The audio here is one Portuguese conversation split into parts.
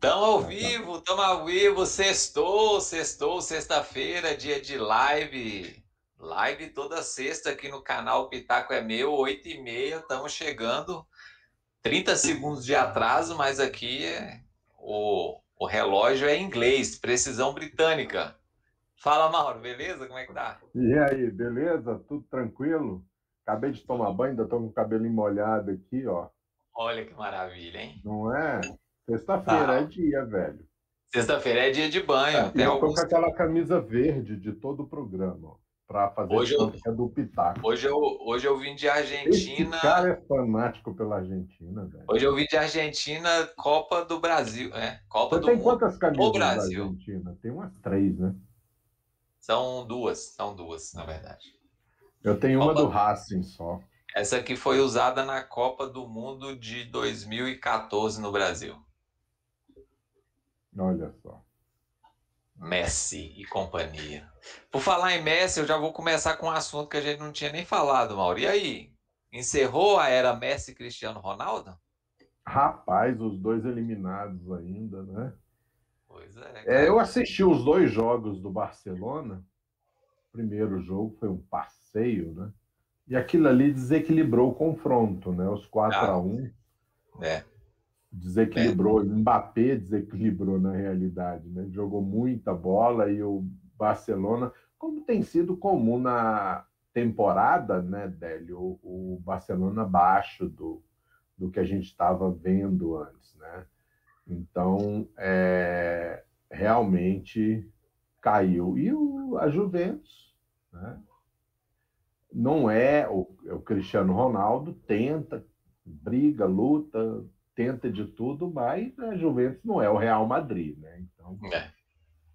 Tamo ao vivo, tamo ao vivo, sextou, sextou, sexta-feira, dia de live. Live toda sexta aqui no canal Pitaco é Meu, 8 e meia, estamos chegando. 30 segundos de atraso, mas aqui é, o, o relógio é em inglês, precisão britânica. Fala, Mauro, beleza? Como é que tá? E aí, beleza? Tudo tranquilo? Acabei de tomar banho, ainda tô com o cabelo molhado aqui, ó. Olha que maravilha, hein? Não é? Sexta-feira tá. é dia, velho. Sexta-feira é dia de banho. É, eu alguns... tô com aquela camisa verde de todo o programa, para fazer hoje eu, é do Pitaco. Hoje eu, hoje eu vim de Argentina. Esse cara é fanático pela Argentina, velho. Hoje eu vim de Argentina, Copa do Brasil, é? Copa Você do tem Mundo. quantas camisas da Argentina? Tem umas três, né? São duas, são duas, na verdade. Eu tenho Copa... uma do Racing só. Essa aqui foi usada na Copa do Mundo de 2014 no Brasil. Olha só. Messi e companhia. Por falar em Messi, eu já vou começar com um assunto que a gente não tinha nem falado, Mauro. E aí? Encerrou a era Messi e Cristiano Ronaldo? Rapaz, os dois eliminados ainda, né? Pois é. é eu assisti os dois jogos do Barcelona. O primeiro jogo foi um passeio, né? E aquilo ali desequilibrou o confronto, né? Os 4 ah, a 1 É desequilibrou, é. Mbappé desequilibrou na realidade, né? Jogou muita bola e o Barcelona, como tem sido comum na temporada, né, Délio, o, o Barcelona abaixo do, do que a gente estava vendo antes, né? Então, é, realmente caiu. E o, a Juventus, né? Não é o, é o Cristiano Ronaldo, tenta, briga, luta, tenta de tudo, mas a Juventus não é o Real Madrid, né? Então é.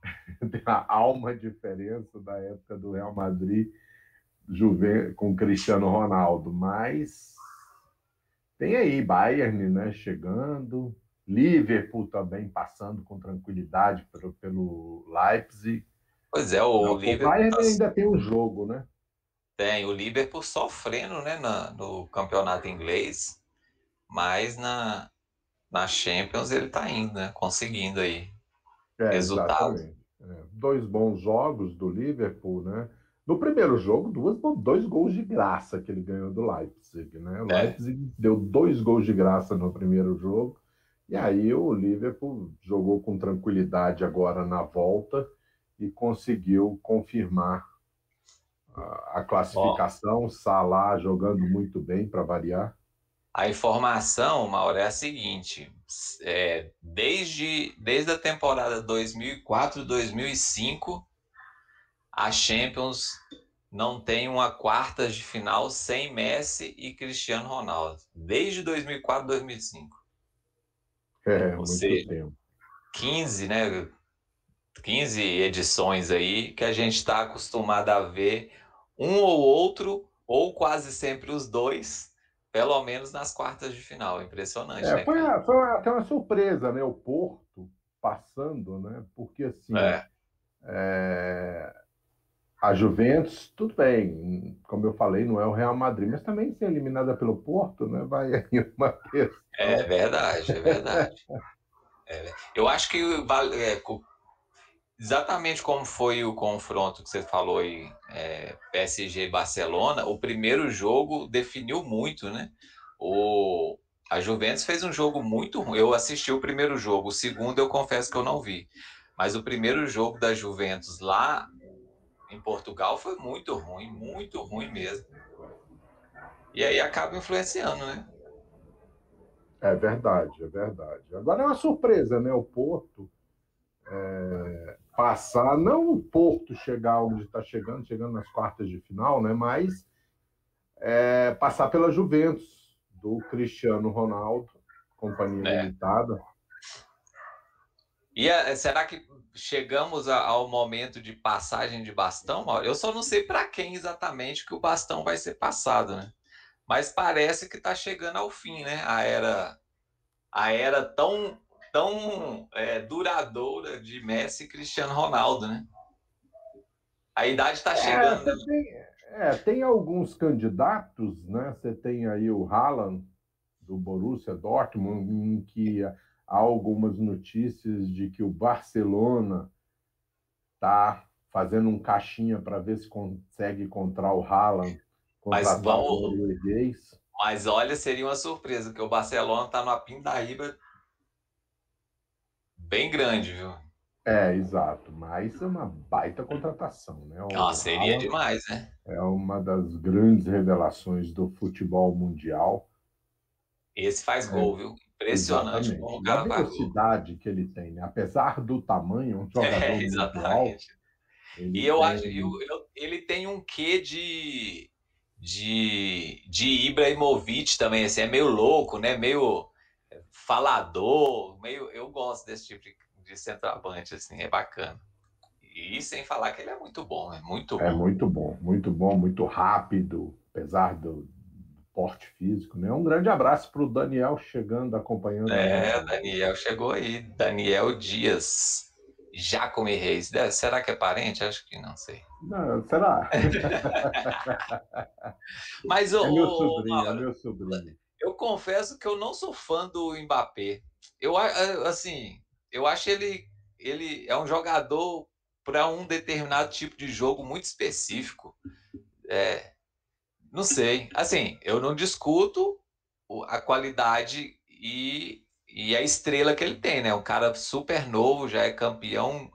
tem há uma diferença da época do Real Madrid Juve, com Cristiano Ronaldo, mas tem aí Bayern, né? Chegando, Liverpool também passando com tranquilidade pelo, pelo Leipzig. Pois é, o, o Liverpool. O Bayern tá... ainda tem um jogo, né? Tem, o Liverpool sofrendo né, na, no campeonato inglês, mas na, na Champions ele está indo, né? Conseguindo aí é, resultados. É. Dois bons jogos do Liverpool, né? No primeiro jogo, duas, dois gols de graça que ele ganhou do Leipzig, né? O é. Leipzig deu dois gols de graça no primeiro jogo, e aí o Liverpool jogou com tranquilidade agora na volta e conseguiu confirmar a, a classificação. Salah jogando muito bem para variar. A informação, Mauro, é a seguinte: é, desde, desde a temporada 2004-2005, a Champions não tem uma quartas de final sem Messi e Cristiano Ronaldo. Desde 2004-2005. É, Ou muito seja, tempo. 15, né? 15 edições aí que a gente está acostumado a ver um ou outro, ou quase sempre os dois, pelo menos nas quartas de final. Impressionante. É, né, foi, foi até uma surpresa, né? O Porto passando, né? Porque assim. É. É, a Juventus, tudo bem, como eu falei, não é o Real Madrid, mas também ser eliminada pelo Porto, né? Vai aí uma questão. É verdade, é verdade. é, eu acho que é, exatamente como foi o confronto que você falou aí, é, PSG Barcelona, o primeiro jogo definiu muito, né? O, a Juventus fez um jogo muito ruim. Eu assisti o primeiro jogo, o segundo eu confesso que eu não vi. Mas o primeiro jogo da Juventus lá em Portugal foi muito ruim, muito ruim mesmo. E aí acaba influenciando, né? É verdade, é verdade. Agora é uma surpresa, né? O Porto é, passar, não o Porto chegar onde está chegando, chegando nas quartas de final, né? Mas é, passar pela Juventus do Cristiano Ronaldo, companhia é. limitada. E a, será que chegamos a, ao momento de passagem de bastão? Eu só não sei para quem exatamente que o bastão vai ser passado, né? Mas parece que está chegando ao fim, né? A era, a era tão tão é, duradoura de Messi e Cristiano Ronaldo, né? A idade está é, chegando. É, tem, é, tem alguns candidatos, né? Você tem aí o Haaland, do Borussia Dortmund, em que há algumas notícias de que o Barcelona está fazendo um caixinha para ver se consegue encontrar o Haaland. Mas vamos... Mas olha, seria uma surpresa, porque o Barcelona está numa pindaíba bem grande, viu? É, exato. Mas é uma baita contratação, né? O ah, seria demais, né? É uma das grandes revelações do futebol mundial. Esse faz gol, é, viu? Impressionante o cara a velocidade que ele tem, né? Apesar do tamanho, um jogador é, exatamente. E eu tem... acho eu, eu, ele tem um quê de de, de Ibrahimovic também, assim, é meio louco, né? Meio falador, meio eu gosto desse tipo de, de centroavante assim, é bacana. E sem falar que ele é muito bom, é muito é bom. É muito bom, muito bom, muito rápido, apesar do, porte físico, né? Um grande abraço para o Daniel chegando, acompanhando. É, Daniel chegou aí, Daniel Dias, Jacome Reis. Será que é parente? Acho que não sei. Não, será? Mas o, é meu sobrinho, é meu sobrinho. Eu confesso que eu não sou fã do Mbappé. Eu assim, eu acho ele ele é um jogador para um determinado tipo de jogo muito específico. É, não sei. Assim, eu não discuto a qualidade e, e a estrela que ele tem, né? Um cara super novo, já é campeão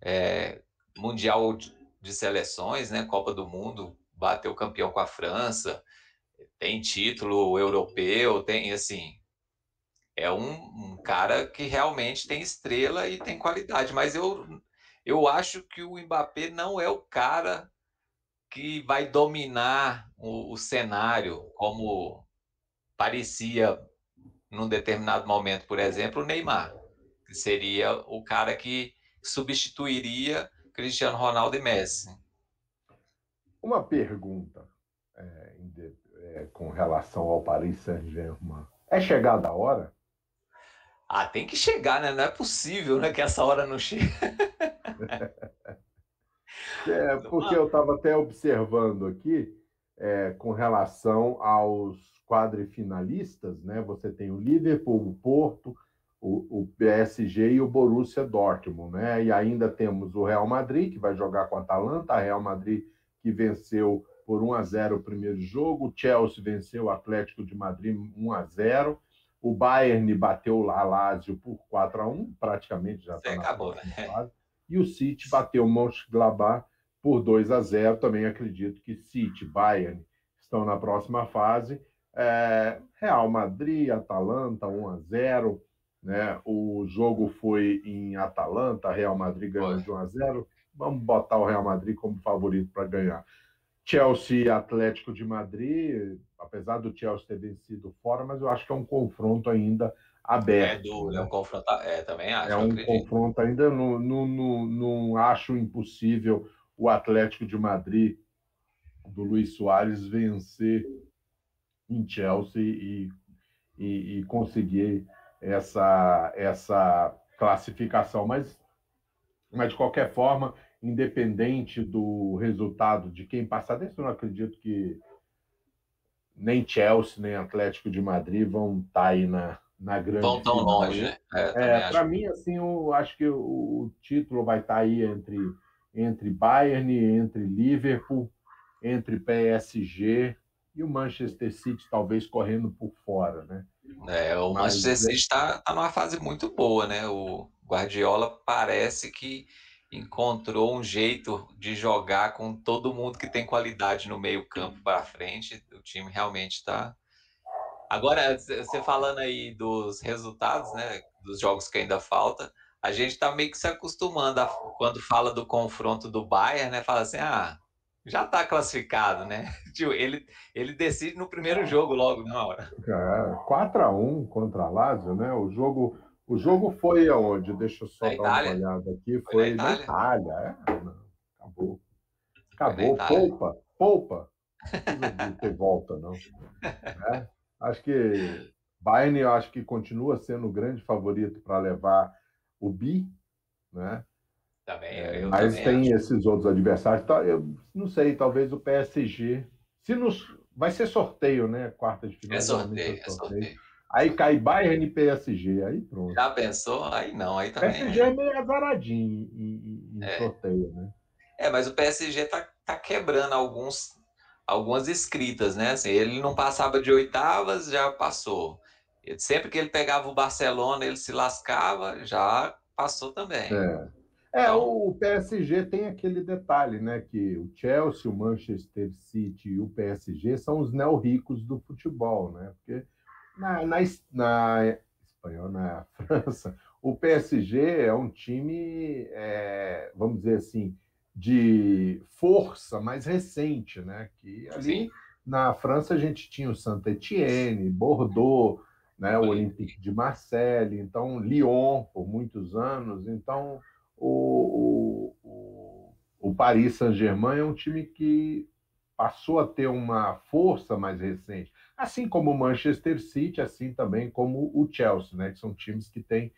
é, mundial de seleções, né? Copa do Mundo, bateu campeão com a França, tem título europeu, tem assim. É um, um cara que realmente tem estrela e tem qualidade, mas eu, eu acho que o Mbappé não é o cara que vai dominar o, o cenário, como parecia num determinado momento, por exemplo, o Neymar, que seria o cara que substituiria Cristiano Ronaldo e Messi. Uma pergunta é, é, com relação ao Paris Saint-Germain. É chegada a hora? Ah, tem que chegar, né? Não é possível né, que essa hora não chegue. É, porque eu estava até observando aqui, é, com relação aos quadrifinalistas, né? Você tem o Liverpool, o Porto, o, o, PSG e o Borussia Dortmund, né? E ainda temos o Real Madrid, que vai jogar com a Atalanta, a Real Madrid que venceu por 1 a 0 o primeiro jogo, o Chelsea venceu o Atlético de Madrid 1 a 0 o Bayern bateu o Lazio por 4 a 1 praticamente já está acabou, né? Fase e o City bateu o Mönchengladbach por 2 a 0. Também acredito que City, Bayern estão na próxima fase. É, Real Madrid, Atalanta 1 a 0. Né? O jogo foi em Atalanta, Real Madrid ganhou de 1 a 0. Vamos botar o Real Madrid como favorito para ganhar. Chelsea Atlético de Madrid, apesar do Chelsea ter vencido fora, mas eu acho que é um confronto ainda aberto. É duro, né? é um confronto. É, também acho. É um confronto ainda. Não, não, não, não acho impossível o Atlético de Madrid do Luiz Soares vencer em Chelsea e, e, e conseguir essa, essa classificação. Mas, mas, de qualquer forma, independente do resultado de quem passar, desse eu não acredito que nem Chelsea, nem Atlético de Madrid vão estar tá aí na, na grande Vão tão final. longe, né? É, é para mim, assim, eu acho que o, título vai estar tá aí entre, entre Bayern, entre Liverpool, entre PSG e o Manchester City talvez correndo por fora, né? É, o Mas, Manchester City está tá numa fase muito boa, né? O Guardiola parece que encontrou um jeito de jogar com todo mundo que tem qualidade no meio campo para frente. O time realmente está Agora, você falando aí dos resultados, né, dos jogos que ainda falta, a gente está meio que se acostumando a, quando fala do confronto do Bayern, né, fala assim, ah, já está classificado, né? Tipo, ele, ele decide no primeiro jogo logo na hora. É, 4 a 1 contra a Lazio, né? O jogo, o jogo foi aonde? Deixa eu só na dar Itália? uma olhada aqui. Foi, foi na Itália. Na Itália. É, acabou. Acabou. Poupa, poupa. Não ter volta, não. É. Acho que Bayern, eu acho que continua sendo o grande favorito para levar o bi, né? Também, é, mas também tem acho. esses outros adversários. Tá, eu não sei, talvez o PSG. Se nos, vai ser sorteio, né? Quarta de final. É sorteio, é sorteio. Aí cai Bayern e PSG, aí pronto. Já pensou? Aí não, aí também. PSG é meio azaradinho em, em é. sorteio, né? É, mas o PSG tá, tá quebrando alguns, algumas escritas, né? Assim, ele não passava de oitavas, já passou. Sempre que ele pegava o Barcelona, ele se lascava, já passou também. É. É, então... o PSG tem aquele detalhe, né? Que o Chelsea, o Manchester City e o PSG são os neo-ricos do futebol, né? Porque na, na, na espanhol, na França, o PSG é um time, é, vamos dizer assim, de força mais recente, né? Que ali Sim. na França a gente tinha o Saint-Étienne, Bordeaux, né? o Olympique de Marseille, então Lyon por muitos anos, então o, o, o Paris Saint-Germain é um time que passou a ter uma força mais recente, assim como o Manchester City, assim também como o Chelsea, né? Que são times que têm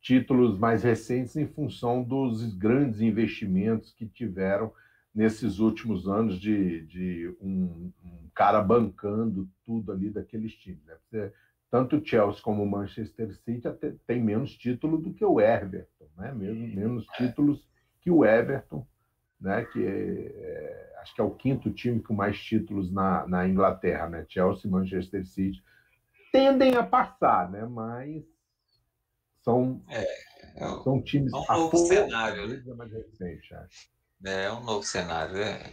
títulos mais recentes em função dos grandes investimentos que tiveram nesses últimos anos de, de um, um, cara bancando tudo ali daqueles times. Né? Tanto o Chelsea como o Manchester City até, tem menos título do que o Everton, né? Mesmo, menos títulos que o Everton, né? que é, é, acho que é o quinto time com mais títulos na, na Inglaterra, né? Chelsea Manchester City tendem a passar, né? mas são, é, é são times. É um novo cenário. Né? É, mais recente, acho. é um novo cenário. É.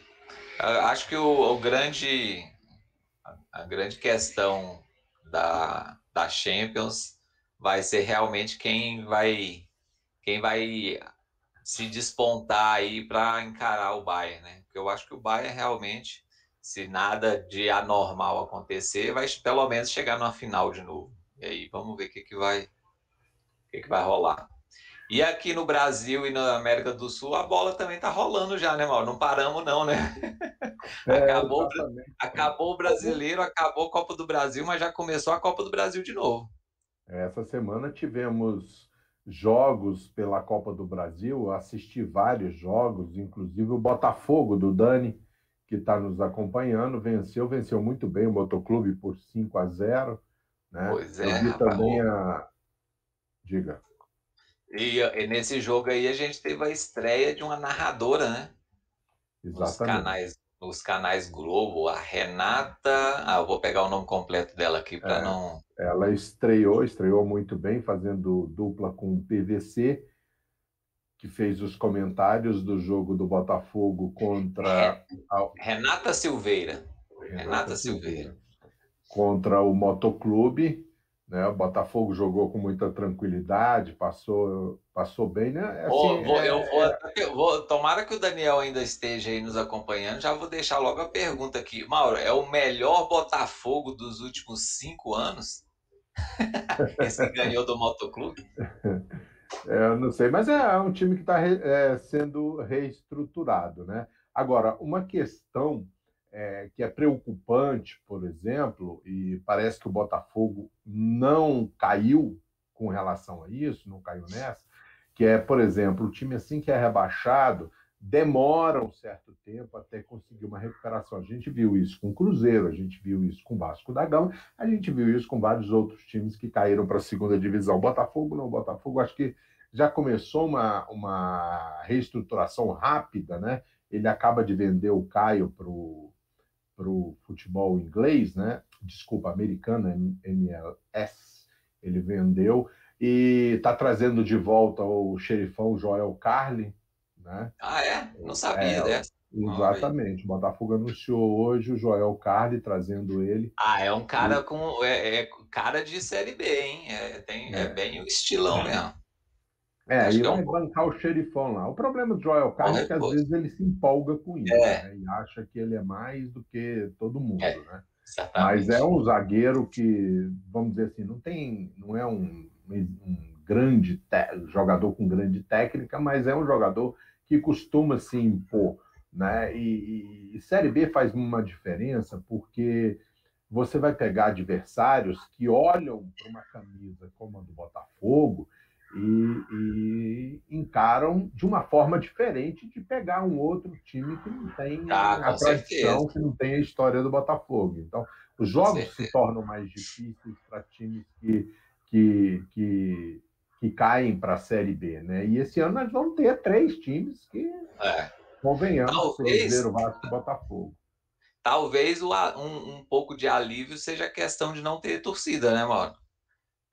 Acho que o, o grande, a, a grande questão da, da Champions vai ser realmente quem vai quem vai se despontar aí para encarar o Bayern, né? Porque eu acho que o Bayern realmente, se nada de anormal acontecer, vai pelo menos chegar na final de novo. E aí vamos ver o que, que vai o que, que vai rolar. E aqui no Brasil e na América do Sul, a bola também tá rolando já, né, Mauro? Não paramos, não, né? É, acabou, acabou o brasileiro, acabou a Copa do Brasil, mas já começou a Copa do Brasil de novo. Essa semana tivemos jogos pela Copa do Brasil, assisti vários jogos, inclusive o Botafogo do Dani, que está nos acompanhando, venceu, venceu muito bem o Motoclube por 5 a 0. Né? Pois é. Eu vi também a. Diga. E, e, nesse jogo aí a gente teve a estreia de uma narradora, né? Exatamente. Nos canais, nos canais Globo, a Renata. Ah, eu vou pegar o nome completo dela aqui para é. não ela estreou, estreou muito bem, fazendo dupla com o PVC, que fez os comentários do jogo do Botafogo contra. A... Renata Silveira. Renata, Renata Silveira. Silveira. Contra o Motoclube. Né? O Botafogo jogou com muita tranquilidade, passou, passou bem, né? Assim, vou, vou, é, eu vou, é... vou, tomara que o Daniel ainda esteja aí nos acompanhando. Já vou deixar logo a pergunta aqui. Mauro, é o melhor Botafogo dos últimos cinco anos? Esse que ganhou do Motoclube? É, eu não sei, mas é um time que está é, sendo reestruturado. Né? Agora, uma questão é, que é preocupante, por exemplo, e parece que o Botafogo não caiu com relação a isso, não caiu nessa, que é, por exemplo, o time assim que é rebaixado, demora um certo tempo até conseguir uma recuperação. A gente viu isso com o Cruzeiro, a gente viu isso com o Vasco da Gama, a gente viu isso com vários outros times que caíram para a segunda divisão. Botafogo não, Botafogo acho que já começou uma, uma reestruturação rápida, né? Ele acaba de vender o Caio para o futebol inglês, né? Desculpa, americano, MLS. Ele vendeu e está trazendo de volta o xerifão Joel Carlin, né? Ah, é? Não sabia é, dessa. Exatamente. O Botafogo anunciou hoje o Joel Carli trazendo ele. Ah, é um cara com. É, é, cara de Série B, hein? É, tem, é. é bem o estilão mesmo. É, Acho e vai é um... bancar o xerifão lá. O problema do Joel Carli é que às vezes ele se empolga com isso, é. né? E acha que ele é mais do que todo mundo, é, né? Exatamente. Mas é um zagueiro que, vamos dizer assim, não tem, não é um, um grande te... jogador com grande técnica, mas é um jogador que costuma se impor. Né? E, e, Série B faz uma diferença porque você vai pegar adversários que olham para uma camisa como a do Botafogo e, e, encaram de uma forma diferente de pegar um outro time que não tem ah, a tradição, certeza. que não tem a história do Botafogo. Então, Os jogos se tornam mais difíceis para times que, que, que, que caem para a Série B, né? E esse ano nós vamos ter três times que, é. convenhamos, Talvez... Cruzeiro, Vasco e Botafogo. Talvez um, um pouco de alívio seja a questão de não ter torcida, né, mano?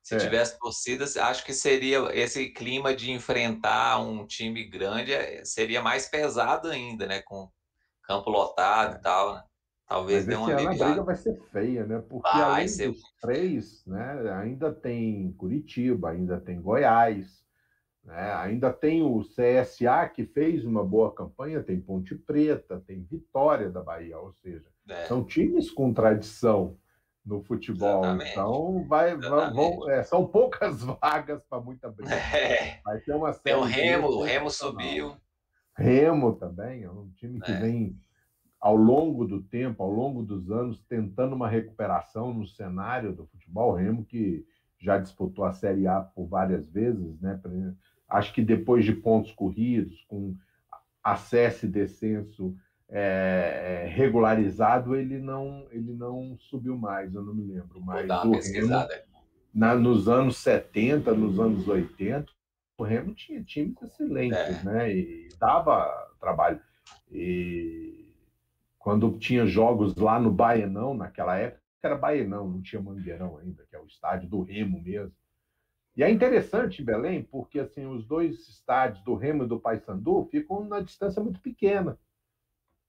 Se é. tivesse torcida, acho que seria esse clima de enfrentar um time grande é, seria mais pesado ainda, né? Com campo lotado é. e tal, né? Talvez dê uma ano a briga vai ser feia, né? Porque vai além ser... dos três, né? Ainda tem Curitiba, ainda tem Goiás, né? Ainda tem o CSA que fez uma boa campanha, tem Ponte Preta, tem Vitória da Bahia, ou seja, é. são times com tradição no futebol. Exatamente. Então, vai, vão, é, são poucas vagas para muita briga. É. Vai ter uma série. Tem o Remo, o Remo subiu. Remo também, é um time que é. vem ao longo do tempo, ao longo dos anos, tentando uma recuperação no cenário do futebol. O Remo que já disputou a Série A por várias vezes, né? Acho que depois de pontos corridos, com acesso e descenso é, é, regularizado, ele não, ele não subiu mais, eu não me lembro. Mas o Remo, na, nos anos 70, nos anos 80, o Remo tinha times excelentes, é. né? E dava trabalho. E quando tinha jogos lá no Baianão, naquela época, era Baianão, não tinha Mangueirão ainda, que é o estádio do Remo mesmo. E é interessante Belém, porque assim, os dois estádios do Remo e do Paysandu ficam na distância muito pequena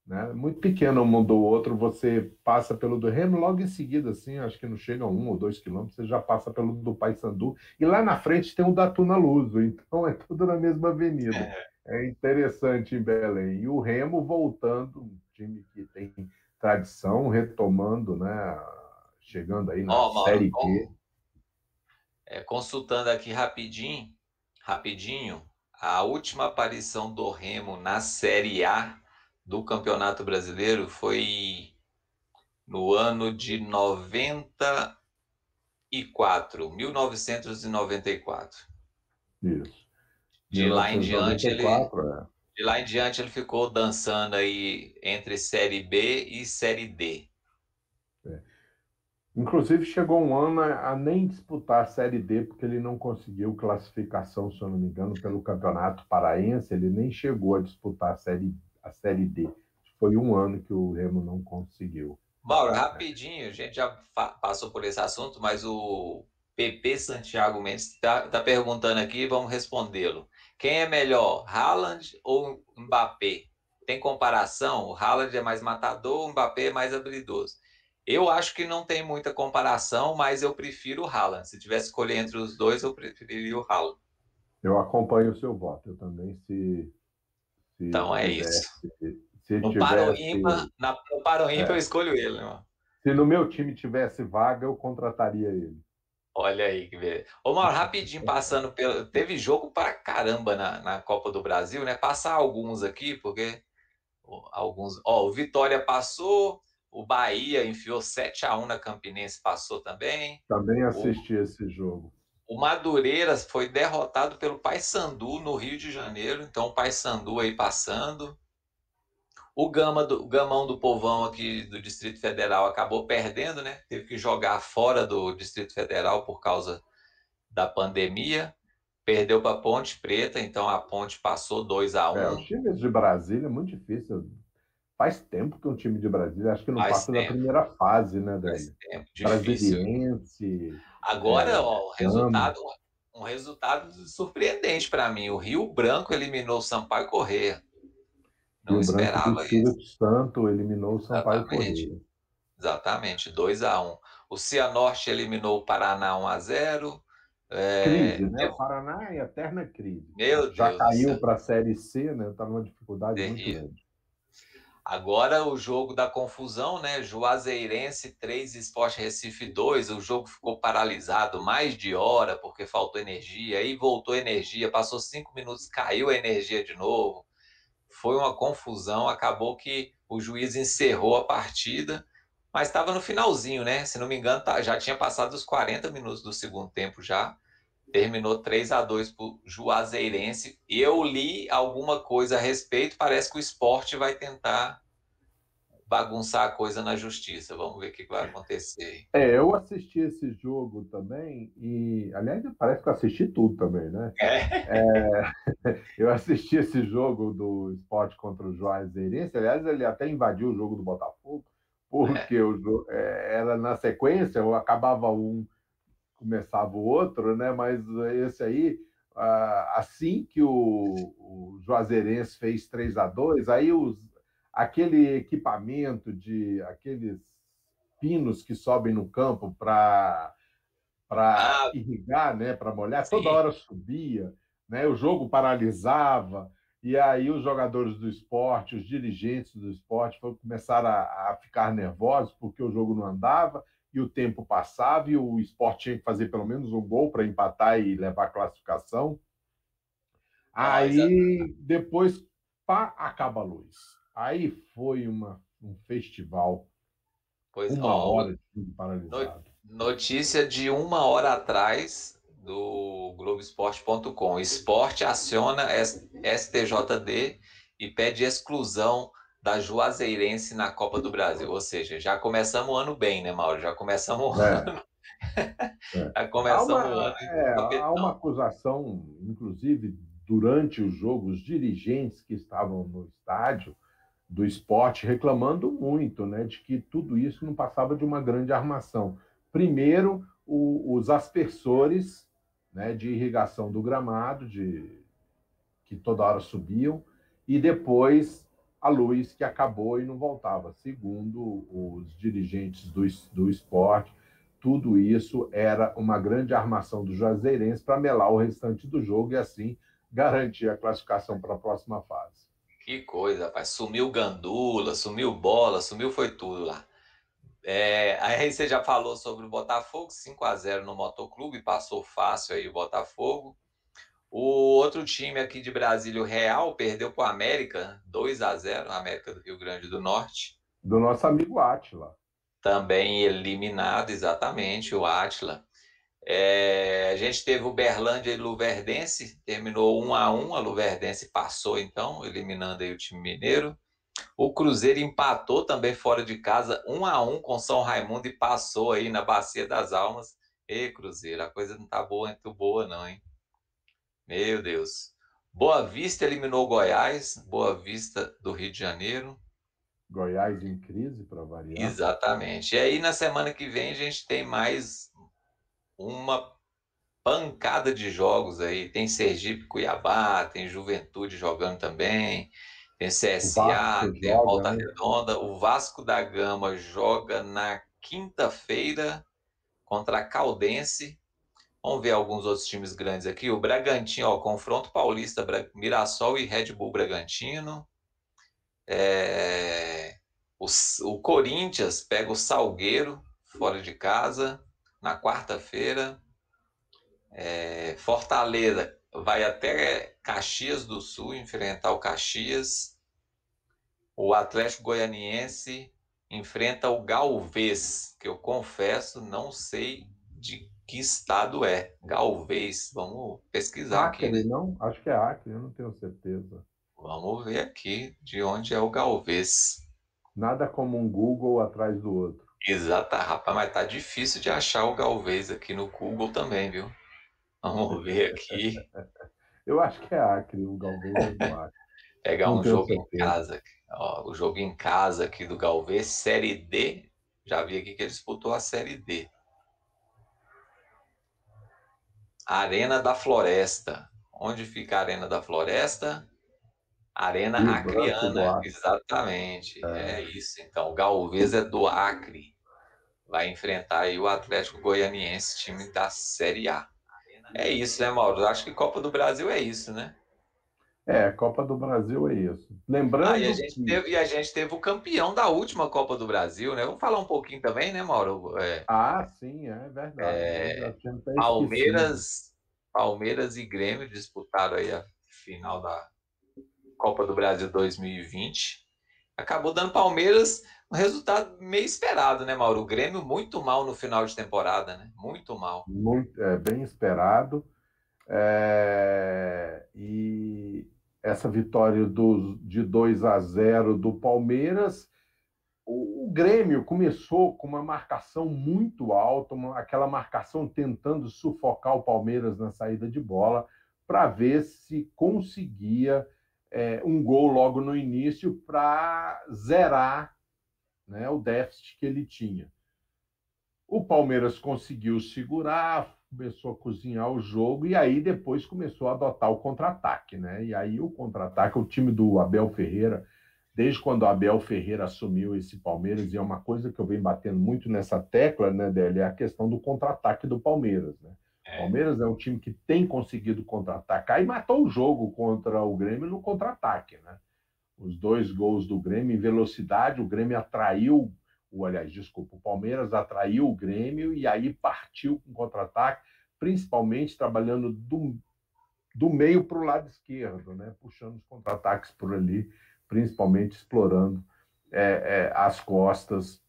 né? Muito pequeno um do outro, você passa pelo do Remo, logo em seguida, assim, acho que não chega a um ou dois quilômetros, você já passa pelo do Paysandu, e lá na frente tem o da Tuna Luso, então é tudo na mesma avenida. É. é interessante em Belém. E o Remo voltando, um time que tem tradição, retomando, né? Chegando aí na oh, Série B. É, consultando aqui rapidinho, rapidinho, a última aparição do Remo na Série A do Campeonato Brasileiro foi no ano de 94, 1994. Isso. De lá em diante ele é. de lá em diante ele ficou dançando aí entre série B e série D. É. Inclusive chegou um ano a nem disputar a série D porque ele não conseguiu classificação, se eu não me engano, pelo Campeonato Paraense, ele nem chegou a disputar a série a Série D. Foi um ano que o Remo não conseguiu. Mauro, rapidinho, a gente já passou por esse assunto, mas o PP Santiago Mendes está tá perguntando aqui, vamos respondê-lo. Quem é melhor, Haaland ou Mbappé? Tem comparação? O Haaland é mais matador, o Mbappé é mais habilidoso. Eu acho que não tem muita comparação, mas eu prefiro o Haaland. Se tivesse escolher entre os dois, eu preferiria o Haaland. Eu acompanho o seu voto. Eu também, se então é tivesse, isso. Se no na, no Paro ímpar é. eu escolho ele, né? Se no meu time tivesse vaga, eu contrataria ele. Olha aí que beleza. Ô, Mauro, rapidinho passando pelo. Teve jogo para caramba na, na Copa do Brasil, né? Passar alguns aqui, porque alguns. Ó, o Vitória passou, o Bahia enfiou 7 a 1 na Campinense, passou também. Também assisti o... esse jogo. O Madureira foi derrotado pelo Paysandu no Rio de Janeiro, então o Paysandu aí passando. O, Gama do, o Gamão do Povão aqui do Distrito Federal acabou perdendo, né? Teve que jogar fora do Distrito Federal por causa da pandemia. Perdeu para Ponte Preta, então a Ponte passou 2 a 1 um. É, os times de Brasília é muito difícil. Faz tempo que um time de Brasília, acho que não Faz passa tempo. da primeira fase, né, Daí? Faz tempo. Brasiliense. Agora, é, ó, o resultado, um resultado surpreendente para mim. O Rio Branco eliminou o Sampaio Corrêa. Não Rio esperava Branco isso. Santo eliminou o Sampaio Exatamente. Corrêa. Exatamente, 2 a 1 um. O Cianorte eliminou o Paraná 1 a 0 é... Crise, né? O Paraná é eterna crise. Meu Já Deus caiu para a Série C, né? Está numa dificuldade Terrível. muito grande. Agora o jogo da confusão, né? Juazeirense 3, Esporte Recife 2. O jogo ficou paralisado mais de hora porque faltou energia. Aí voltou energia, passou cinco minutos, caiu a energia de novo. Foi uma confusão. Acabou que o juiz encerrou a partida, mas estava no finalzinho, né? Se não me engano, tá, já tinha passado os 40 minutos do segundo tempo já. Terminou 3 a 2 para o Juazeirense. Eu li alguma coisa a respeito, parece que o esporte vai tentar bagunçar a coisa na justiça. Vamos ver o que vai acontecer. É, eu assisti esse jogo também e, aliás, parece que eu assisti tudo também, né? É. é eu assisti esse jogo do esporte contra o Juazeirense. Aliás, ele até invadiu o jogo do Botafogo, porque é. o é, era na sequência, ou acabava um, começava o outro, né? Mas esse aí, assim que o, o Juazeirense fez 3 a 2 aí os aquele equipamento de aqueles pinos que sobem no campo para para ah, irrigar, né, para molhar, sim. toda hora subia, né? O jogo paralisava e aí os jogadores do esporte, os dirigentes do esporte começaram a, a ficar nervosos porque o jogo não andava e o tempo passava e o esporte tinha que fazer pelo menos um gol para empatar e levar a classificação. Ah, aí depois pá, acaba a luz. Aí foi uma, um festival. Pois uma ó, hora de paralisado. Notícia de uma hora atrás do Globoesporte.com. Esporte aciona STJD e pede exclusão da Juazeirense na Copa do Brasil. Ou seja, já começamos o ano bem, né, Mauro? Já começamos o é. ano. É. já começamos há uma, o ano. É, há uma acusação, inclusive, durante o jogo, os dirigentes que estavam no estádio do esporte reclamando muito né, de que tudo isso não passava de uma grande armação. Primeiro, o, os aspersores né, de irrigação do gramado, de, que toda hora subiam, e depois a luz que acabou e não voltava. Segundo os dirigentes do, do esporte, tudo isso era uma grande armação do Juazeirense para melar o restante do jogo e assim garantir a classificação para a próxima fase. Que coisa, rapaz. Sumiu gandula, sumiu bola, sumiu foi tudo lá. É, aí você já falou sobre o Botafogo, 5 a 0 no Motoclube, passou fácil aí o Botafogo. O outro time aqui de Brasília, o Real, perdeu para o América, 2 a 0 América do Rio Grande do Norte. Do nosso amigo Atila. Também eliminado, exatamente, o Atila. É, a gente teve o Berlândia e Luverdense, terminou 1 a 1 a Luverdense passou então, eliminando aí o time mineiro. O Cruzeiro empatou também fora de casa, 1 a 1 com São Raimundo e passou aí na Bacia das Almas. E Cruzeiro, a coisa não tá boa, muito boa não, hein? Meu Deus. Boa Vista eliminou Goiás, Boa Vista do Rio de Janeiro. Goiás em crise para variar. Exatamente. E aí na semana que vem a gente tem mais uma pancada de jogos aí. Tem Sergipe, Cuiabá, tem Juventude jogando também, tem CSA, tem joga, Volta né? Redonda. O Vasco da Gama joga na quinta-feira contra a Caldense. Vamos ver alguns outros times grandes aqui. O Bragantino, ó, confronto paulista, Mirassol e Red Bull Bragantino. É... O, o Corinthians pega o Salgueiro fora de casa na quarta-feira. É, Fortaleza vai até Caxias do Sul enfrentar o Caxias. O Atlético Goianiense enfrenta o Galvez, que eu confesso não sei de que estado é. Galvez, vamos pesquisar Acre, aqui. Né? não? Acho que é Acre, eu não tenho certeza. Vamos ver aqui de onde é o Galvez. Nada como um Google atrás do outro. Exato, rapaz, mas tá difícil de achar o Galvez aqui no Google também, viu? Vamos ver aqui. Eu acho que é Acre, o Galvez é do Acre. Pegar um jogo certeza. em casa. Ó, o jogo em casa aqui do Galvez, Série D. Já vi aqui que ele disputou a Série D. Arena da Floresta. Onde fica a Arena da Floresta? Arena Rio Acreana, exatamente. É. é. isso. Então, o Galvez é do Acre vai enfrentar aí o Atlético Goianiense, time da Série A. É isso, né, Mauro? Acho que Copa do Brasil é isso, né? É, Copa do Brasil é isso. Lembrando. Ah, e, a gente que... teve, e a gente teve o campeão da última Copa do Brasil, né? Vamos falar um pouquinho também, né, Mauro? É... Ah, sim, é verdade. É... Palmeiras, Palmeiras e Grêmio disputaram aí a final da Copa do Brasil 2020. Acabou dando Palmeiras um resultado meio esperado, né, Mauro? O Grêmio muito mal no final de temporada, né? Muito mal. Muito, é, bem esperado. É, e essa vitória do, de 2 a 0 do Palmeiras Grêmio começou com uma marcação muito alta, uma, aquela marcação tentando sufocar o Palmeiras na saída de bola, para ver se conseguia é, um gol logo no início para zerar né, o déficit que ele tinha. O Palmeiras conseguiu segurar, começou a cozinhar o jogo e aí depois começou a adotar o contra-ataque, né? E aí o contra-ataque, o time do Abel Ferreira, desde quando o Abel Ferreira assumiu esse Palmeiras, e é uma coisa que eu venho batendo muito nessa tecla, né, Dele, é a questão do contra-ataque do Palmeiras, né? É. Palmeiras é um time que tem conseguido contra-atacar e matou o jogo contra o Grêmio no contra-ataque, né? Os dois gols do Grêmio em velocidade, o Grêmio atraiu, o aliás, desculpa, o Palmeiras atraiu o Grêmio e aí partiu com contra-ataque, principalmente trabalhando do, do meio para o lado esquerdo, né? Puxando os contra-ataques por ali, principalmente explorando é, é, as costas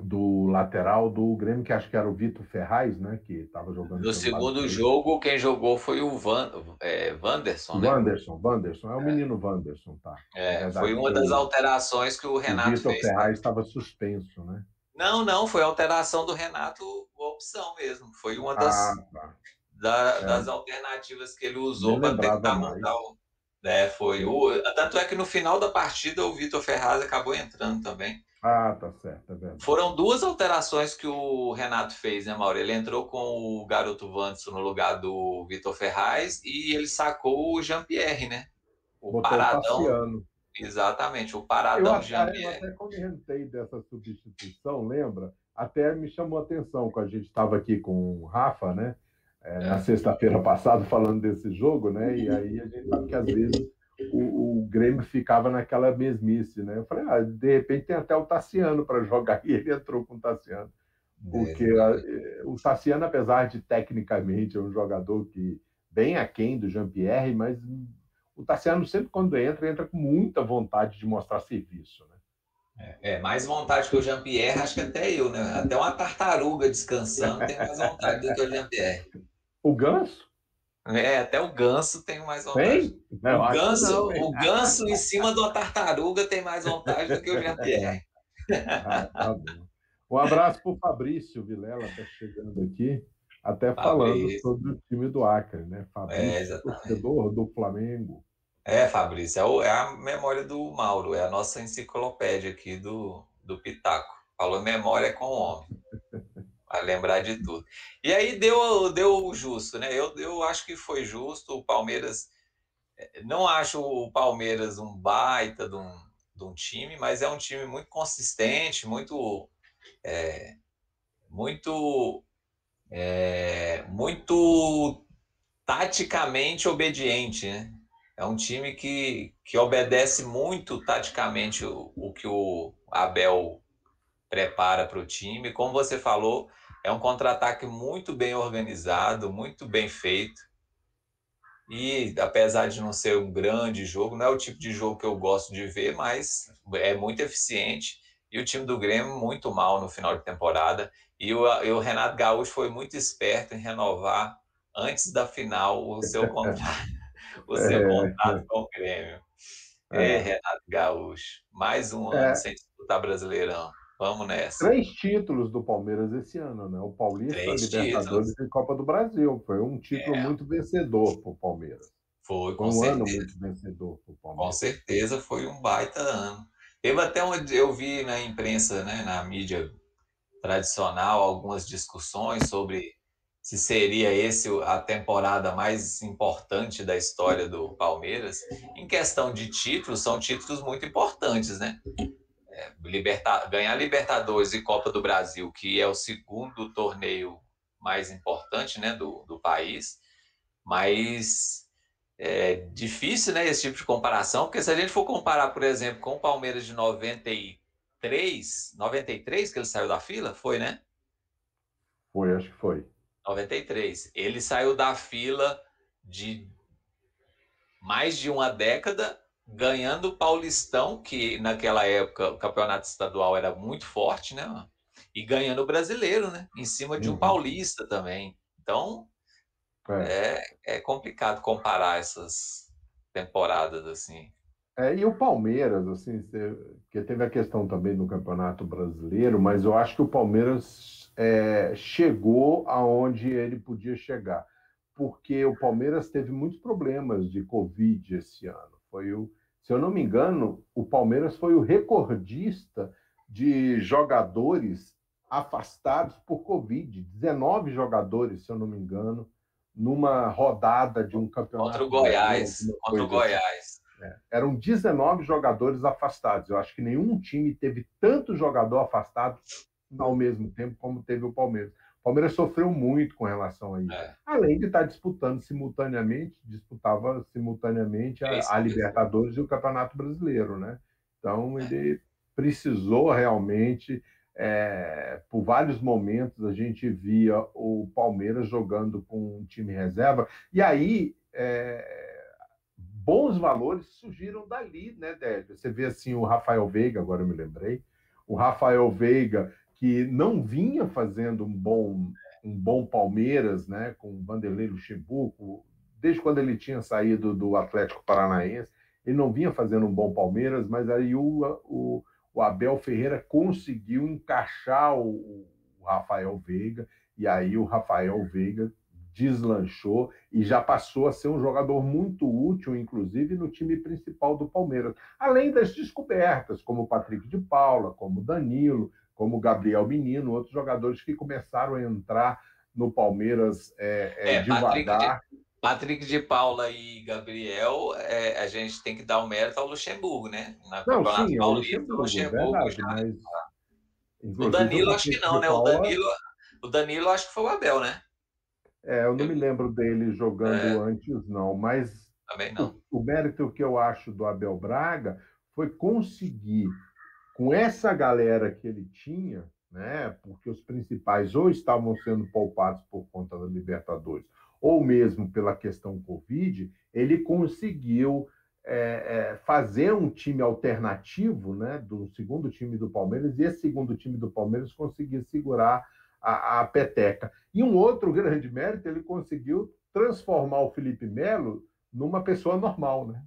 do lateral do Grêmio, que acho que era o Vitor Ferraz, né? Que estava jogando. No segundo jogo, quem jogou foi o Van, é, Wanderson, né? Wanderson, Wanderson, é o é. menino Wanderson, tá. É, foi uma das alterações que o Renato o Vitor fez. Vitor Ferraz estava suspenso, né? Não, não, foi alteração do Renato, opção mesmo. Foi uma das, ah, tá. da, é. das alternativas que ele usou para tentar montar o. É, foi. O, tanto é que no final da partida o Vitor Ferraz acabou entrando também. Ah, tá certo, é verdade. Foram duas alterações que o Renato fez, né, Mauro? Ele entrou com o garoto Vanderson no lugar do Vitor Ferraz e ele sacou o Jean-Pierre, né? O Botou paradão. O Exatamente, o paradão Jean-Pierre. Eu até comentei dessa substituição, lembra? Até me chamou a atenção, quando a gente estava aqui com o Rafa, né? É, na é. sexta-feira passada, falando desse jogo, né? E aí a gente sabe que às vezes o, o, Grêmio ficava naquela mesmice, né? Eu falei, ah, de repente tem até o Tassiano para jogar, e ele entrou com o Tassiano. Porque é. a, eh, o Tassiano, apesar de tecnicamente é um jogador que bem aquém do Jean-Pierre, mas o Tassiano sempre quando entra, entra com muita vontade de mostrar serviço, né? É, é mais vontade que o Jean-Pierre, acho que até eu, né? Até uma tartaruga descansando tem mais vontade do que o Jean-Pierre. O Ganso? É, até o ganso tem mais vontade. Tem? Não, o ganso, não, o ganso em cima de uma tartaruga tem mais vontade do que o Jean-Pierre. Ah, tá um abraço para o Fabrício Vilela, está chegando aqui, até falando Fabrício. sobre o time do Acre, né? Fabrício, é, torcedor do Flamengo. É, Fabrício, é, o, é, a memória do Mauro, é a nossa enciclopédia aqui do, do Pitaco. Falou memória com o homem. Lembrar de tudo. E aí deu, deu justo, né? Eu, eu acho que foi justo. O Palmeiras. Eh, não acho o Palmeiras um baita de um, de um time, mas é um time muito consistente, muito. É, muito. É, muito taticamente obediente, né? É um time que, que obedece muito taticamente o, o que o Abel prepara para o time. Como você falou, é um contra-ataque muito bem organizado, muito bem feito. E apesar de não ser um grande jogo, não é o tipo de jogo que eu gosto de ver, mas é muito eficiente. E o time do Grêmio muito mal no final de temporada. E o, e o Renato Gaúcho foi muito esperto em renovar antes da final o seu contrato, o seu é, contrato com o Grêmio. É, é Renato Gaúcho. Mais um ano é. sem disputar Brasileirão. Vamos nessa. Três títulos do Palmeiras esse ano, né? O Paulista, Três Libertadores títulos. e Copa do Brasil. Foi um título é. muito vencedor para o Palmeiras. Foi, com foi um certeza. ano muito vencedor para o Palmeiras. Com certeza foi um baita ano. Teve até um, eu vi na imprensa, né, na mídia tradicional, algumas discussões sobre se seria esse a temporada mais importante da história do Palmeiras. Em questão de títulos, são títulos muito importantes, né? Ganhar Libertadores e Copa do Brasil, que é o segundo torneio mais importante né, do, do país, mas é difícil né, esse tipo de comparação, porque se a gente for comparar, por exemplo, com o Palmeiras de 93, 93 que ele saiu da fila, foi, né? Foi, acho que foi. 93. Ele saiu da fila de mais de uma década ganhando o Paulistão, que naquela época o campeonato estadual era muito forte, né? E ganhando o brasileiro, né? Em cima de um uhum. paulista também. Então, é. é. É, complicado comparar essas temporadas assim. É, e o Palmeiras, assim, que teve a questão também no Campeonato Brasileiro, mas eu acho que o Palmeiras é, chegou aonde ele podia chegar, porque o Palmeiras teve muitos problemas de Covid esse ano. Foi o, se eu não me engano, o Palmeiras foi o recordista de jogadores afastados por Covid, 19 jogadores, se eu não me engano, numa rodada de um campeonato. Contra o Goiás. Contra o assim. Goiás. É, eram 19 jogadores afastados. Eu acho que nenhum time teve tanto jogador afastado ao mesmo tempo como teve o Palmeiras. O Palmeiras sofreu muito com relação a isso. É. Além de estar disputando simultaneamente, disputava simultaneamente a, a Libertadores e o Campeonato Brasileiro, né? Então ele precisou realmente, é, por vários momentos a gente via o Palmeiras jogando com um time reserva e aí é, bons valores surgiram dali, né, Débora? Você vê assim o Rafael Veiga, agora eu me lembrei, o Rafael Veiga que não vinha fazendo um bom um bom Palmeiras, né, com o Vanderlei Luxemburgo, desde quando ele tinha saído do Atlético Paranaense, ele não vinha fazendo um bom Palmeiras, mas aí o, o, o Abel Ferreira conseguiu encaixar o, o Rafael Veiga, e aí o Rafael Veiga deslanchou e já passou a ser um jogador muito útil, inclusive no time principal do Palmeiras. Além das descobertas, como o Patrick de Paula, como o Danilo, como Gabriel Menino, outros jogadores que começaram a entrar no Palmeiras é, é, é, devagar. Patrick de, Patrick de Paula e Gabriel, é, a gente tem que dar o um mérito ao Luxemburgo, né? Na não, sim, ao Luxemburgo, Luxemburgo verdade, já, mas... O Danilo, acho que não, né? O Danilo, o Danilo, acho que foi o Abel, né? É, eu não eu... me lembro dele jogando é... antes, não, mas Também não. O, o mérito que eu acho do Abel Braga foi conseguir, com essa galera que ele tinha, né, porque os principais ou estavam sendo poupados por conta da Libertadores, ou mesmo pela questão Covid, ele conseguiu é, é, fazer um time alternativo né, do segundo time do Palmeiras, e esse segundo time do Palmeiras conseguir segurar a, a peteca. E um outro grande mérito, ele conseguiu transformar o Felipe Melo numa pessoa normal, né?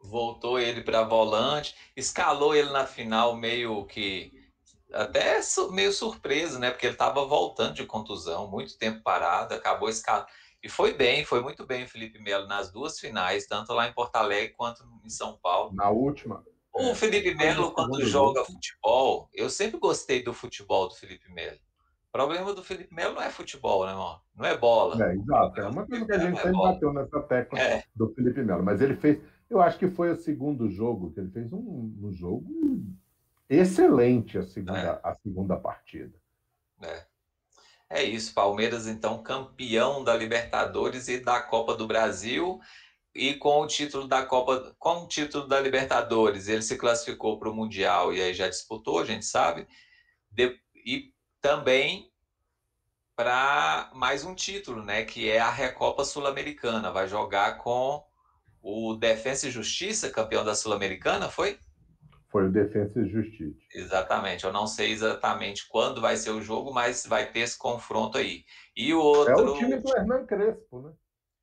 Voltou ele para volante, escalou ele na final meio que até meio surpreso, né? Porque ele estava voltando de contusão, muito tempo parado, acabou escalando. E foi bem, foi muito bem o Felipe Melo nas duas finais, tanto lá em Porto Alegre quanto em São Paulo. Na última. O Felipe Melo, quando joga futebol, eu sempre gostei do futebol do Felipe Melo. O problema do Felipe Melo não é futebol, né, irmão? Não é bola. É, exato. É uma coisa que a gente é sempre é bateu nessa tecla é. do Felipe Melo. Mas ele fez, eu acho que foi o segundo jogo, que ele fez um, um jogo excelente a segunda, é. a segunda partida. É. É isso, Palmeiras, então, campeão da Libertadores e da Copa do Brasil e com o título da Copa, com o título da Libertadores, ele se classificou para o Mundial e aí já disputou, a gente sabe, de, e também para mais um título, né, que é a Recopa Sul-Americana, vai jogar com o Defensa e Justiça, campeão da Sul-Americana, foi? Foi o Defensa e Justiça. Exatamente, eu não sei exatamente quando vai ser o jogo, mas vai ter esse confronto aí. E o outro... É o time do Hernan Crespo, né?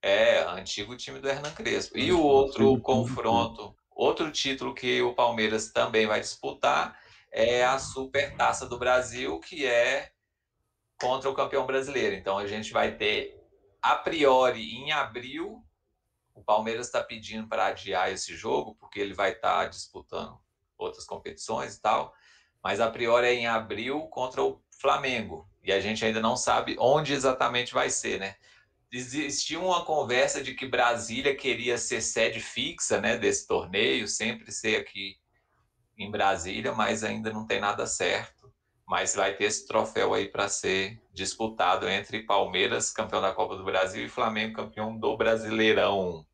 É, antigo time do Hernan Crespo. E o outro confronto, outro título que o Palmeiras também vai disputar é a Super Taça do Brasil, que é contra o campeão brasileiro. Então a gente vai ter, a priori, em abril, o Palmeiras está pedindo para adiar esse jogo, porque ele vai estar tá disputando outras competições e tal. Mas a priori é em abril contra o Flamengo. E a gente ainda não sabe onde exatamente vai ser, né? existia uma conversa de que Brasília queria ser sede fixa né, desse torneio, sempre ser aqui em Brasília, mas ainda não tem nada certo. Mas vai ter esse troféu aí para ser disputado entre Palmeiras, campeão da Copa do Brasil, e Flamengo, campeão do Brasileirão.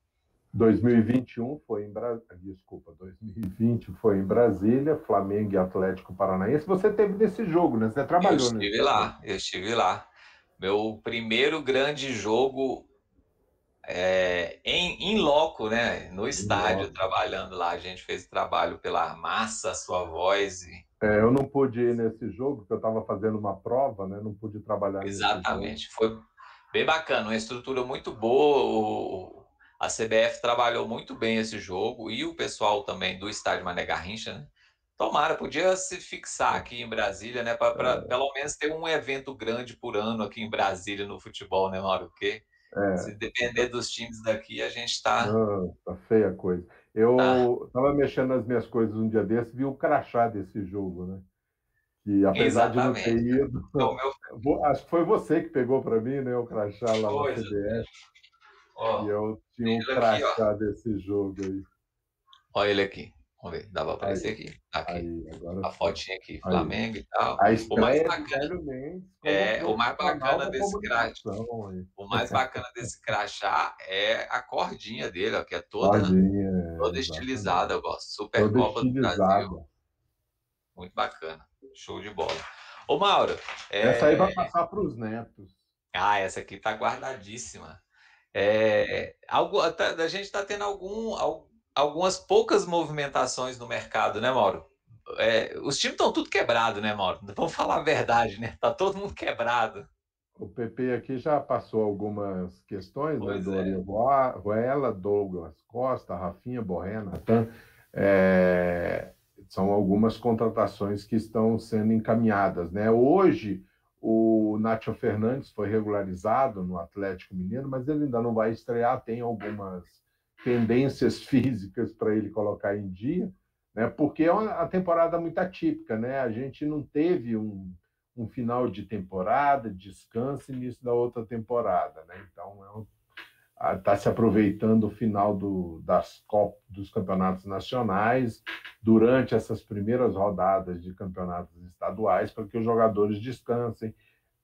2021 foi em Brasília, desculpa, 2020 foi em Brasília, Flamengo e Atlético Paranaense. Você teve nesse jogo, né? Você trabalhou Eu estive nesse lá, eu estive lá. Meu primeiro grande jogo é, em, em loco, né? No estádio, trabalhando lá. A gente fez trabalho pela massa, sua voz. E... É, eu não pude ir nesse jogo, porque eu estava fazendo uma prova, né? Não pude trabalhar Exatamente. Foi bem bacana, uma estrutura muito boa. A CBF trabalhou muito bem esse jogo e o pessoal também do estádio Mané Garrincha, né? Tomara, podia se fixar aqui em Brasília, né? Para é. pelo menos ter um evento grande por ano aqui em Brasília no futebol, né, Mauro? Porque é. se depender dos times daqui, a gente está. tá feia a coisa. Eu estava tá. mexendo nas minhas coisas um dia desse, vi o crachá desse jogo, né? Que apesar Exatamente. de não ter ido. Então, meu... Acho que foi você que pegou para mim, né? O crachá lá no CBS. Ó, e eu tinha um crachá aqui, desse jogo aí. Olha ele aqui. Vamos ver, dá para aparecer aqui. Aqui. Aí, a fotinha aqui, Flamengo aí. e tal. o mais bacana, é, o mais bacana desse crachá. O mais bacana desse crachá é a cordinha dele, ó, que é toda, cordinha, é, toda estilizada, eu gosto. Super Copa do Brasil. Muito bacana. Show de bola. Ô, Mauro. Essa é... aí vai passar para os netos. Ah, essa aqui tá guardadíssima. É, algo, a gente está tendo algum, algumas poucas movimentações no mercado, né, Mauro? É, os times estão tudo quebrado, né, Mauro? Vamos falar a verdade, né? Tá todo mundo quebrado. O PP aqui já passou algumas questões, né? Do é. Ruela, Douglas Costa, Rafinha, Borré, Natan. É, são algumas contratações que estão sendo encaminhadas, né? Hoje, o Nacho Fernandes foi regularizado no Atlético Mineiro, mas ele ainda não vai estrear, tem algumas tendências físicas para ele colocar em dia, né? porque é uma temporada muito atípica. Né? A gente não teve um, um final de temporada, descanso, início da outra temporada. Né? Então, é um, está se aproveitando o final do, das Cop, dos campeonatos nacionais durante essas primeiras rodadas de campeonatos estaduais para que os jogadores descansem,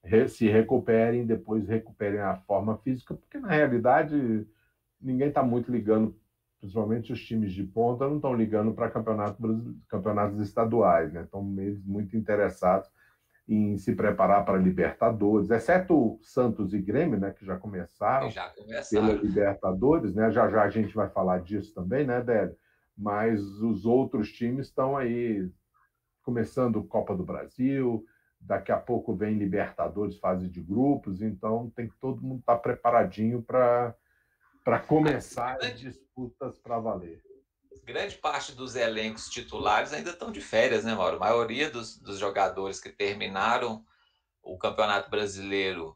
re, se recuperem, depois recuperem a forma física, porque na realidade ninguém está muito ligando, principalmente os times de ponta, não estão ligando para campeonato, campeonatos estaduais, né? estão muito interessados em se preparar para Libertadores, exceto Santos e Grêmio, né, que já começaram, já começaram. pela Libertadores, né? Já já a gente vai falar disso também, né, Délio? Mas os outros times estão aí começando Copa do Brasil, daqui a pouco vem Libertadores, fase de grupos, então tem que todo mundo estar tá preparadinho para para começar as disputas para valer grande parte dos elencos titulares ainda estão de férias, né, Mauro? A maioria dos, dos jogadores que terminaram o Campeonato Brasileiro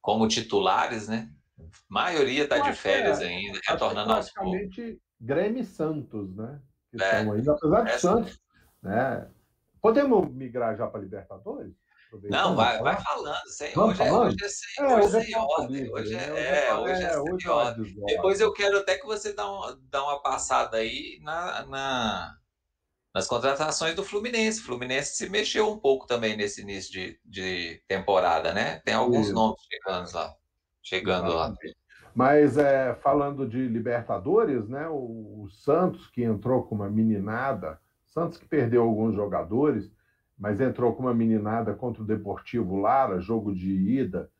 como titulares, né? A maioria está de férias é, ainda, retornando aos poucos. Grêmio e Santos, né? Que é, estão ainda, apesar de Santos, né? Podemos migrar já para Libertadores? Não, vai, vai falando. Sem, hoje, é, hoje é sem, é, hoje é sem ordem. Hoje é, é, hoje é, sem ordem. Depois eu quero até que você dá, um, dá uma passada aí na, na, nas contratações do Fluminense. O Fluminense se mexeu um pouco também nesse início de, de temporada, né? Tem alguns Isso. nomes chegando lá. Chegando lá. Mas é, falando de Libertadores, né? O, o Santos que entrou com uma meninada, Santos que perdeu alguns jogadores mas entrou com uma meninada contra o Deportivo Lara, jogo de ida.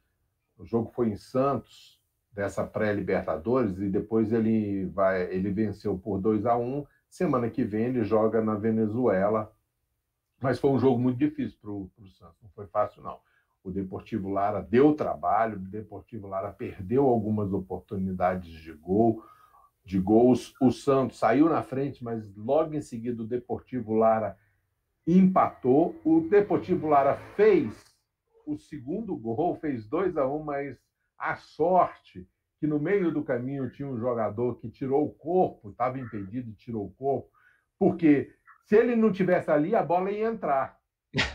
O jogo foi em Santos, dessa pré-Libertadores, e depois ele vai, ele venceu por 2 a 1 Semana que vem ele joga na Venezuela. Mas foi um jogo muito difícil para o Santos, não foi fácil, não. O Deportivo Lara deu trabalho, o Deportivo Lara perdeu algumas oportunidades de gol, de gols. O Santos saiu na frente, mas logo em seguida o Deportivo Lara empatou. O Deportivo Lara fez o segundo gol, fez 2 a 1 um, mas a sorte que no meio do caminho tinha um jogador que tirou o corpo, estava impedido e tirou o corpo, porque se ele não tivesse ali, a bola ia entrar.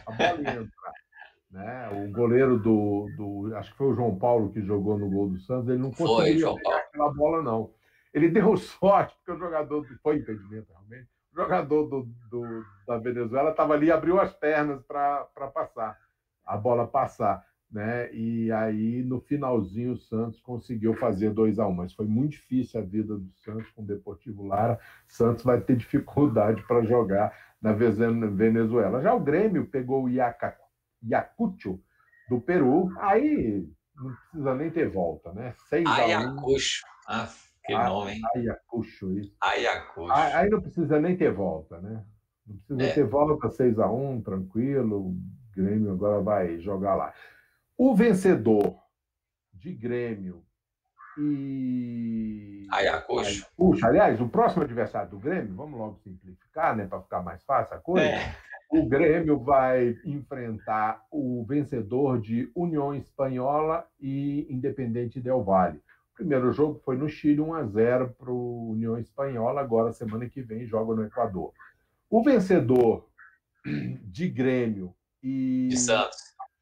A bola ia entrar. né? O goleiro do, do. Acho que foi o João Paulo que jogou no gol do Santos, ele não conseguiu pegar aquela bola, não. Ele deu sorte, porque o jogador. Foi impedimento, realmente jogador do, do da Venezuela estava ali e abriu as pernas para passar, a bola passar. Né? E aí, no finalzinho, o Santos conseguiu fazer 2 a 1 um, mas foi muito difícil a vida do Santos com o Deportivo Lara. Santos vai ter dificuldade para jogar na Venezuela. Já o Grêmio pegou o Iacucho do Peru, aí não precisa nem ter volta, né? 6 Ayacucho. Ah, que nome, hein? Ayacucho, isso. Ayacucho. Aí não precisa nem ter volta, né? Não precisa é. ter volta 6 a 1 tranquilo. O Grêmio agora vai jogar lá. O vencedor de Grêmio e Ayacucho. Puxa, aliás, o próximo adversário do Grêmio, vamos logo simplificar, né, para ficar mais fácil a coisa. É. O Grêmio vai enfrentar o vencedor de União Espanhola e Independente Del Valle. Primeiro jogo foi no Chile, 1 a 0 para o União Espanhola. Agora, semana que vem, joga no Equador. O vencedor de Grêmio e de Santos,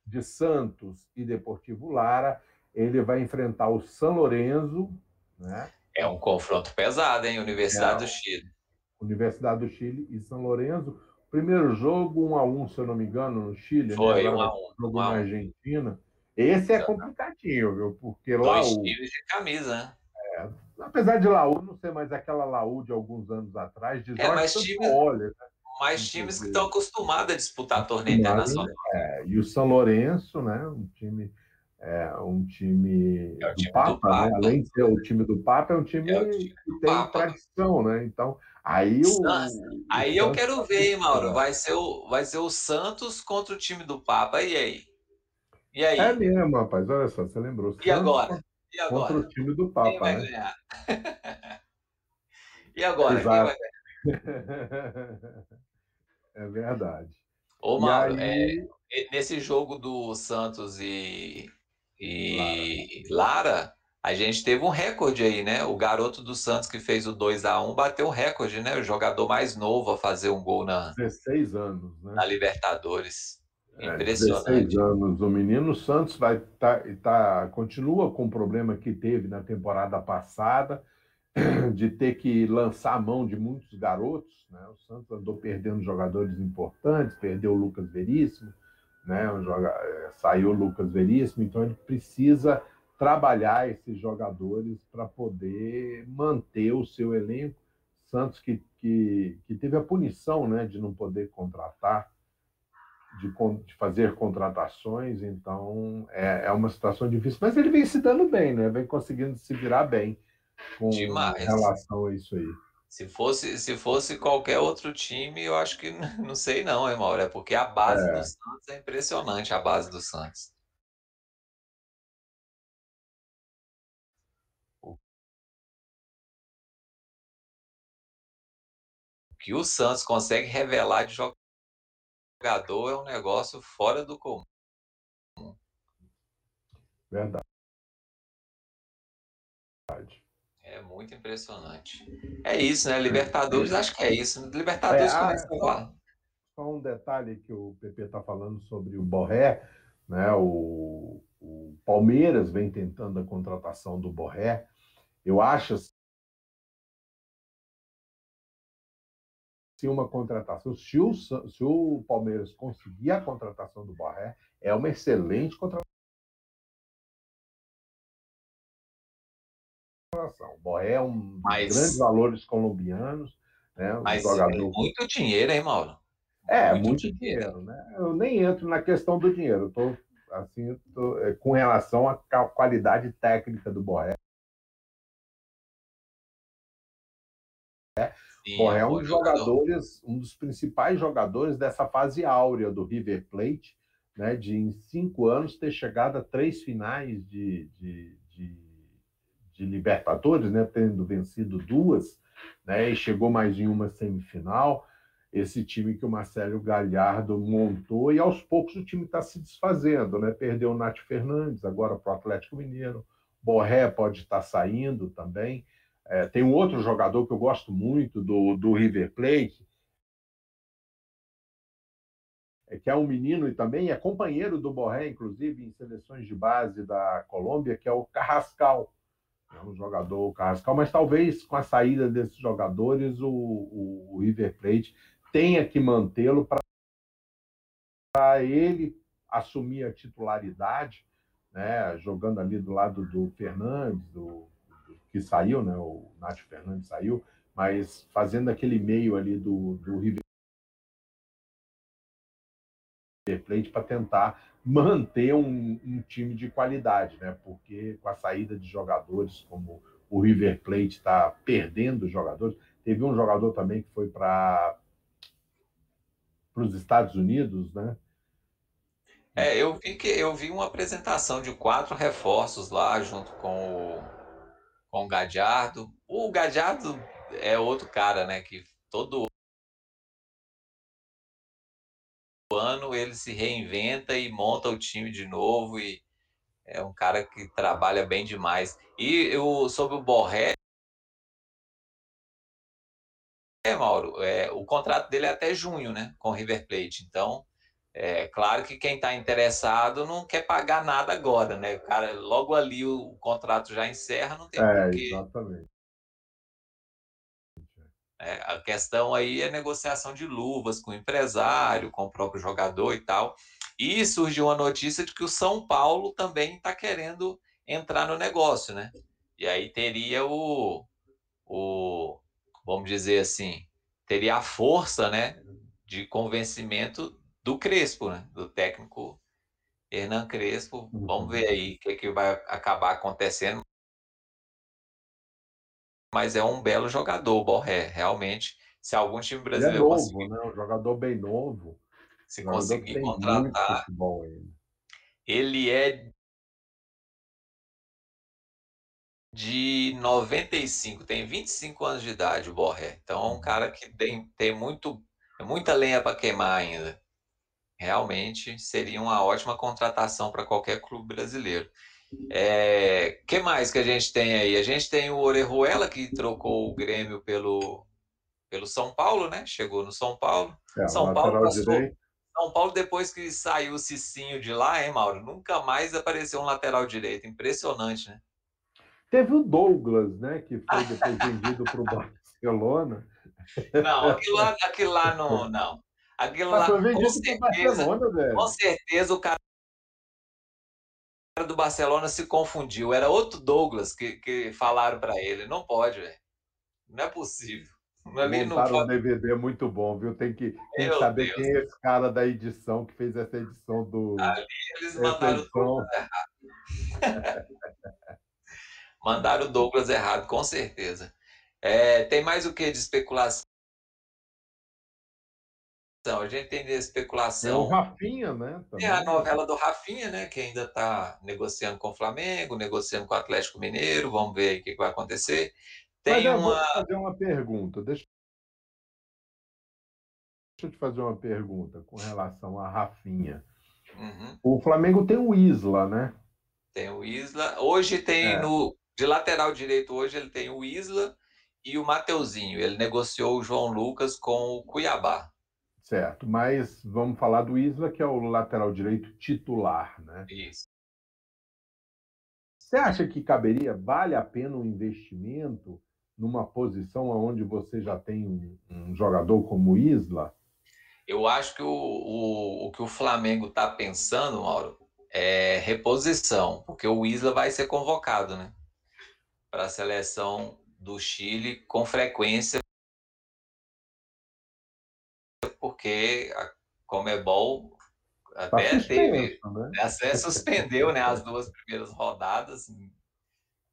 de Santos e Deportivo Lara, ele vai enfrentar o São Lourenço, né? É um confronto pesado, hein? Universidade é, do Chile. Universidade do Chile e São Lourenço. Primeiro jogo, um a um, se eu não me engano, no Chile. Né? Foi, né? um a um. Jogo um na Argentina. Esse é complicadinho, viu? Porque lá. Dois times de camisa, né? É, apesar de Laú não ser mais aquela Laú de alguns anos atrás, de é, mas times, olha, né? mais times que estão acostumados a disputar torneio internacional. É, e o São Lourenço, né? Um time é um time, é time do, Papa, do, Papa, né? Além de ser o time do Papa, é um time, é time que tem Papa. tradição, né? Então, aí o. aí o eu quero ver, hein, Mauro? Vai ser, o, vai ser o Santos contra o time do Papa, e aí? E aí? É mesmo, rapaz, olha só, você lembrou. E Santos agora? E agora? Contra o time do Papa. Quem vai né? ganhar? e agora? Exato. Quem vai ganhar? é verdade. Ô, Mauro, aí... é, nesse jogo do Santos e, e Lara. Lara. a gente teve um recorde aí, né? O garoto do Santos que fez o 2 a 1 bateu um recorde, né? O jogador mais novo a fazer um gol na 16 anos, né? Na Libertadores. É, Impressionante. É, 16 anos. O menino Santos vai tá, tá, continua com o problema que teve na temporada passada de ter que lançar a mão de muitos garotos. Né? O Santos andou perdendo jogadores importantes, perdeu o Lucas Veríssimo, né? Joga... É, saiu o Lucas Veríssimo, então ele precisa trabalhar esses jogadores para poder manter o seu elenco. Santos que, que, que teve a punição né, de não poder contratar, de, de fazer contratações, então é, é uma situação difícil, mas ele vem se dando bem, né? vem conseguindo se virar bem com Demais. relação a isso aí. Se fosse, se fosse qualquer outro time, eu acho que não sei não, hein, Mauro? É porque a base é. do Santos é impressionante, a base do Santos. O que o Santos consegue revelar de jogador é um negócio fora do comum. Verdade. É muito impressionante. É isso, né? Libertadores, acho que é isso. Libertadores é, começa lá. Só um detalhe que o PP está falando sobre o Borré, né? O, o, Palmeiras vem tentando a contratação do Borré. Eu acho se uma contratação, se o, se o Palmeiras conseguir a contratação do Borré, é uma excelente contratação O Borré é um mas, grandes valores colombianos. Né? Um mas jogador... é muito dinheiro, hein, Mauro? É, muito, muito dinheiro. dinheiro. né? Eu nem entro na questão do dinheiro. Estou assim, tô, é, com relação à qualidade técnica do Borré. Sim, é um dos jogadores, um dos principais jogadores dessa fase áurea do River Plate, né, de em cinco anos ter chegado a três finais de, de, de de Libertadores, né, tendo vencido duas, né, e chegou mais em uma semifinal. Esse time que o Marcelo Galhardo montou, e aos poucos o time está se desfazendo, né? Perdeu o Nath Fernandes agora para o Atlético Mineiro, Borré pode estar tá saindo também. É, tem um outro jogador que eu gosto muito do, do River Plate, é, que é um menino e também é companheiro do Borré, inclusive em seleções de base da Colômbia, que é o Carrascal. É um jogador Carrascal, mas talvez com a saída desses jogadores o, o, o River Plate tenha que mantê-lo para ele assumir a titularidade, né, jogando ali do lado do Fernandes, do, do, que saiu, né, o Nath Fernandes saiu, mas fazendo aquele meio ali do, do River Plate para tentar manter um, um, time de qualidade, né? Porque com a saída de jogadores como o River Plate está perdendo jogadores, teve um jogador também que foi para os Estados Unidos, né? É, eu vi que eu vi uma apresentação de quatro reforços lá junto com o, com o Gadiardo. O Gadiardo é outro cara, né? Que todo ano ele se reinventa e monta o time de novo e é um cara que trabalha bem demais. E eu, sobre o Borré, é, Mauro, é, o contrato dele é até junho, né, com o River Plate. Então, é claro que quem está interessado não quer pagar nada agora, né? O cara, logo ali o, o contrato já encerra, não tem é, porquê. Exatamente. É, a questão aí é negociação de luvas com o empresário, com o próprio jogador e tal. E surgiu uma notícia de que o São Paulo também está querendo entrar no negócio, né? E aí teria o, o, vamos dizer assim, teria a força, né, de convencimento do Crespo, né? Do técnico Hernan Crespo. Vamos ver aí o que, que vai acabar acontecendo mas é um belo jogador, o Borré, realmente. Se algum time brasileiro. Ele é novo, conseguir... né? Um jogador bem novo. Se conseguir contratar. Ele é de 95, tem 25 anos de idade, o Borré. Então é um uhum. cara que tem, tem muito, muita lenha para queimar ainda. Realmente seria uma ótima contratação para qualquer clube brasileiro. É, que mais que a gente tem aí? A gente tem o Orejuela, que trocou o Grêmio pelo, pelo São Paulo, né? Chegou no São Paulo. É, São Paulo passou, São Paulo, depois que saiu o Cicinho de lá, hein, Mauro? Nunca mais apareceu um lateral direito. Impressionante, né? Teve o Douglas, né? Que foi depois vendido para o Barcelona. Não, aquilo lá, aquilo lá não. não. Aquilo lá, com certeza, com certeza o cara do Barcelona se confundiu. Era outro Douglas que, que falaram para ele. Não pode, velho. Não é possível. Ali Montaram um DVD muito bom, viu? Tem que, tem que saber Deus. quem é esse cara da edição que fez essa edição do. Ali eles mandaram o Douglas errado. mandaram o Douglas errado, com certeza. É, tem mais o que de especulação? Então, a gente tem especulação. É o Rafinha, né? Também. a novela do Rafinha, né? Que ainda está negociando com o Flamengo, negociando com o Atlético Mineiro. Vamos ver o que vai acontecer. Tem Mas eu uma. Vou fazer uma pergunta. Deixa... Deixa eu te fazer uma pergunta com relação a Rafinha. Uhum. O Flamengo tem o Isla, né? Tem o Isla. Hoje tem é. no. De lateral direito, hoje ele tem o Isla e o Mateuzinho. Ele negociou o João Lucas com o Cuiabá. Certo, mas vamos falar do Isla, que é o lateral direito titular, né? Isso. Você acha que caberia, vale a pena um investimento numa posição onde você já tem um, um jogador como Isla? Eu acho que o, o, o que o Flamengo está pensando, Mauro, é reposição, porque o Isla vai ser convocado, né? Para a seleção do Chile com frequência porque a Comebol tá até tá teve, né? até suspendeu né, as duas primeiras rodadas.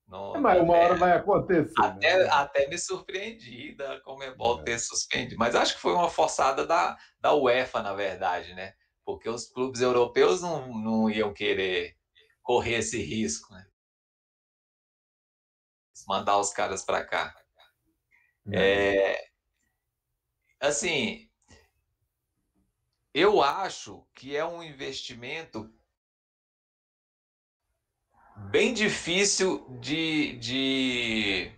No, é, mas uma hora vai acontecer. Até, né? até me surpreendi da Comebol é. ter suspendido. Mas acho que foi uma forçada da, da UEFA, na verdade, né? Porque os clubes europeus não, não iam querer correr esse risco, né? Mandar os caras para cá. É. é, assim, eu acho que é um investimento bem difícil de, de,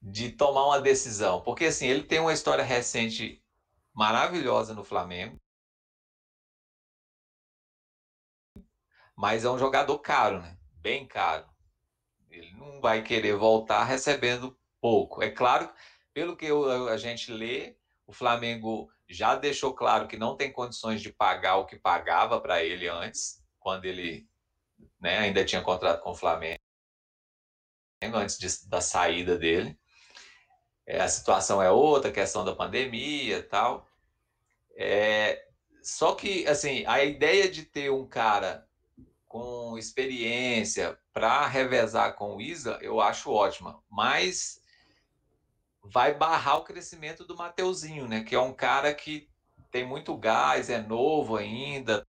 de tomar uma decisão, porque assim, ele tem uma história recente maravilhosa no Flamengo, mas é um jogador caro, né? Bem caro. Ele não vai querer voltar recebendo pouco. É claro, pelo que a gente lê, o Flamengo já deixou claro que não tem condições de pagar o que pagava para ele antes, quando ele né, ainda tinha contrato com o Flamengo, antes de, da saída dele. É, a situação é outra, questão da pandemia e tal. É, só que, assim, a ideia de ter um cara com experiência para revezar com o Isa, eu acho ótima. Mas vai barrar o crescimento do Mateuzinho, né? Que é um cara que tem muito gás, é novo ainda,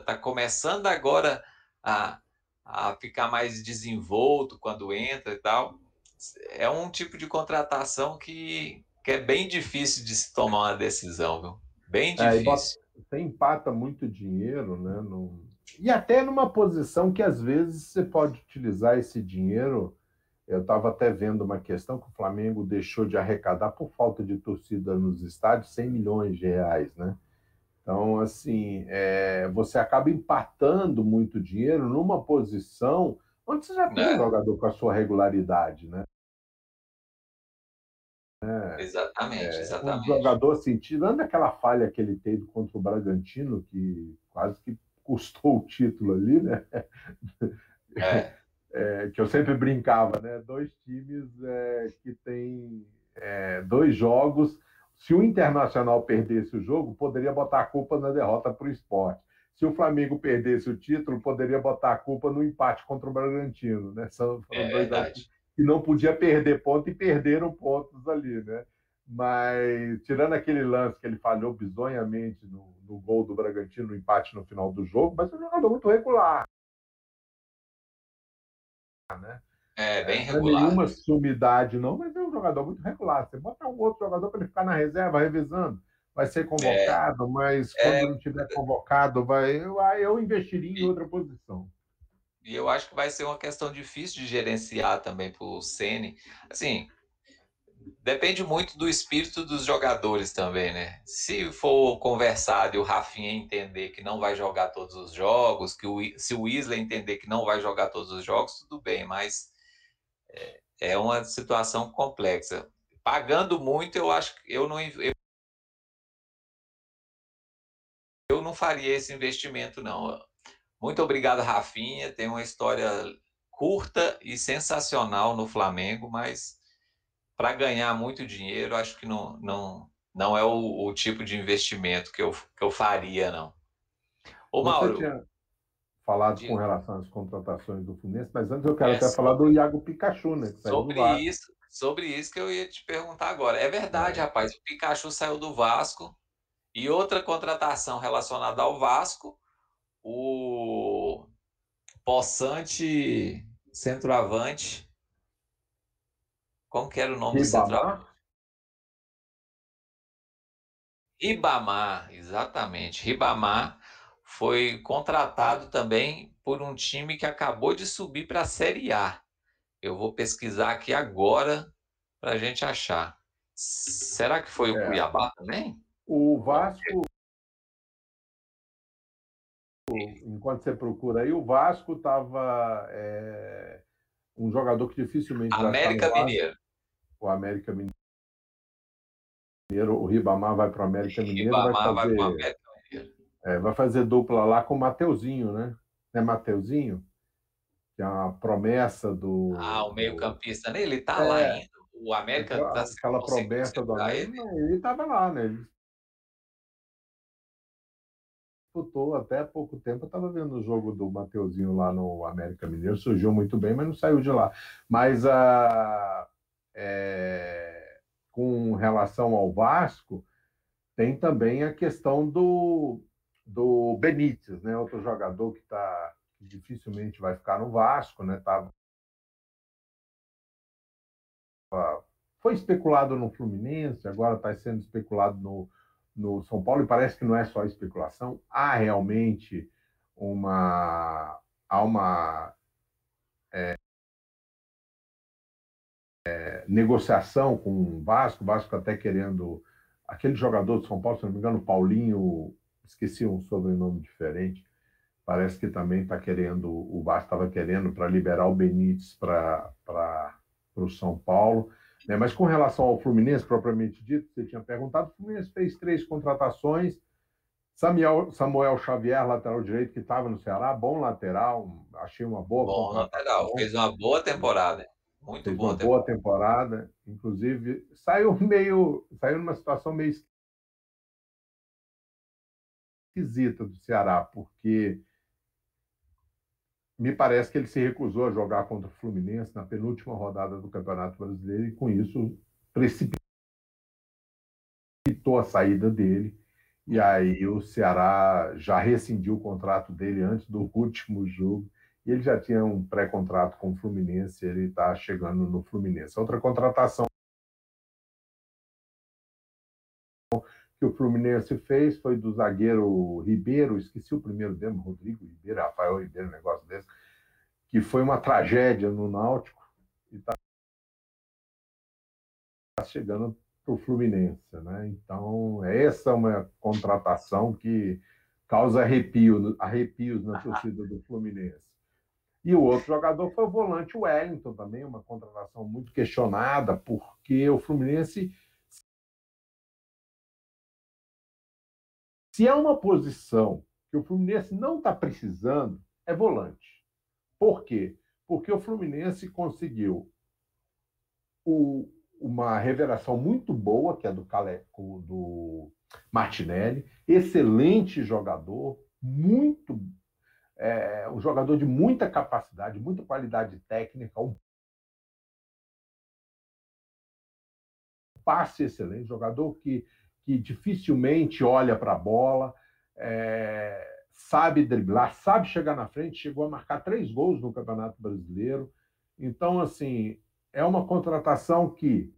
está começando agora a, a ficar mais desenvolto quando entra e tal. É um tipo de contratação que, que é bem difícil de se tomar uma decisão, viu? Bem difícil. É, você empata muito dinheiro, né? No... E até numa posição que às vezes você pode utilizar esse dinheiro. Eu estava até vendo uma questão que o Flamengo deixou de arrecadar por falta de torcida nos estádios 100 milhões de reais, né? Então, assim, é, você acaba empatando muito dinheiro numa posição onde você já tem é. um jogador com a sua regularidade, né? É, exatamente, exatamente. Um jogador, assim, tirando aquela falha que ele teve contra o Bragantino, que quase que custou o título ali, né? É. É, que eu sempre brincava, né? Dois times é, que têm é, dois jogos se o Internacional perdesse o jogo, poderia botar a culpa na derrota para o esporte. Se o Flamengo perdesse o título, poderia botar a culpa no empate contra o Bragantino. Né? São, é dois que não podia perder ponto e perderam pontos ali. Né? Mas, tirando aquele lance que ele falhou bizonhamente no, no gol do Bragantino, no empate no final do jogo, mas é um jogador muito regular. Né? É, bem regular. Não é nenhuma sumidade, não, mas é um jogador muito regular. Você bota um outro jogador para ele ficar na reserva, revisando. Vai ser convocado, é, mas quando é, não tiver convocado, vai, eu, eu investiria em outra posição. E eu acho que vai ser uma questão difícil de gerenciar também para o Ceni. Assim, depende muito do espírito dos jogadores também, né? Se for conversado e o Rafinha entender que não vai jogar todos os jogos, que o, se o Isla entender que não vai jogar todos os jogos, tudo bem, mas é, é uma situação complexa. Pagando muito, eu acho que eu não eu, eu não faria esse investimento não. Muito obrigado, Rafinha. Tem uma história curta e sensacional no Flamengo, mas para ganhar muito dinheiro, acho que não, não, não é o, o, tipo de investimento que eu, que eu faria, não. Ô, Mauro. Tinha, falado de... com relação às contratações do Fluminense, mas antes eu quero é, até sobre... falar do Iago Pikachu, né? sobre isso, sobre isso que eu ia te perguntar agora. É verdade, é. rapaz, o Pikachu saiu do Vasco e outra contratação relacionada ao Vasco, o Possante centroavante. Como que era o nome Ribamar? do centroavante? Ribamar, exatamente. Ribamar foi contratado também por um time que acabou de subir para a Série A. Eu vou pesquisar aqui agora para a gente achar. Será que foi o é. Cuiabá também? O Vasco. Enquanto você procura aí, o Vasco estava é, um jogador que dificilmente. América Mineiro. O América Mineiro. O Ribamar vai para o América Mineiro. Ribamar vai, fazer... vai para o América é, vai fazer dupla lá com o Mateuzinho, né? É Mateuzinho? Que é uma promessa do. Ah, o meio-campista, né? Ele tá é, lá ainda. O América aquela, tá aquela promessa do América, ele. ele tava lá, né? Ele disputou até pouco tempo. Eu estava vendo o jogo do Mateuzinho lá no América Mineiro, surgiu muito bem, mas não saiu de lá. Mas a, é, com relação ao Vasco, tem também a questão do, do Benítez, né? Outro jogador que tá dificilmente vai ficar no Vasco, né? Tava foi especulado no Fluminense, agora está sendo especulado no, no São Paulo e parece que não é só especulação, há realmente uma há uma é, negociação com o Vasco, o Vasco até querendo aquele jogador do São Paulo, se não me engano, Paulinho esqueci um sobrenome diferente, parece que também está querendo, o Vasco estava querendo para liberar o Benítez para o São Paulo. Né? Mas com relação ao Fluminense, propriamente dito, você tinha perguntado, o Fluminense fez três contratações. Samuel, Samuel Xavier, lateral direito, que estava no Ceará, bom lateral, achei uma boa. Bom lateral, fez uma boa temporada. Muito boa uma temporada. boa temporada. Inclusive, saiu meio. saiu numa situação meio esquisita do Ceará, porque me parece que ele se recusou a jogar contra o Fluminense na penúltima rodada do Campeonato Brasileiro e, com isso, precipitou a saída dele. E aí o Ceará já rescindiu o contrato dele antes do último jogo e ele já tinha um pré-contrato com o Fluminense, ele está chegando no Fluminense. Outra contratação que o Fluminense fez foi do zagueiro Ribeiro, esqueci o primeiro dele, Rodrigo Ribeiro, Rafael Ribeiro, um negócio desse, que foi uma tragédia no Náutico e está chegando para o Fluminense. Né? Então, essa é uma contratação que causa arrepio, arrepios na torcida do Fluminense. E o outro jogador foi o volante Wellington, também uma contratação muito questionada, porque o Fluminense Se é uma posição que o Fluminense não está precisando, é volante. Por quê? Porque o Fluminense conseguiu o, uma revelação muito boa, que é do, Caleco, do Martinelli, excelente jogador, muito é, um jogador de muita capacidade, muita qualidade técnica, um passe excelente, jogador que que dificilmente olha para a bola, é, sabe driblar, sabe chegar na frente, chegou a marcar três gols no Campeonato Brasileiro. Então, assim, é uma contratação que,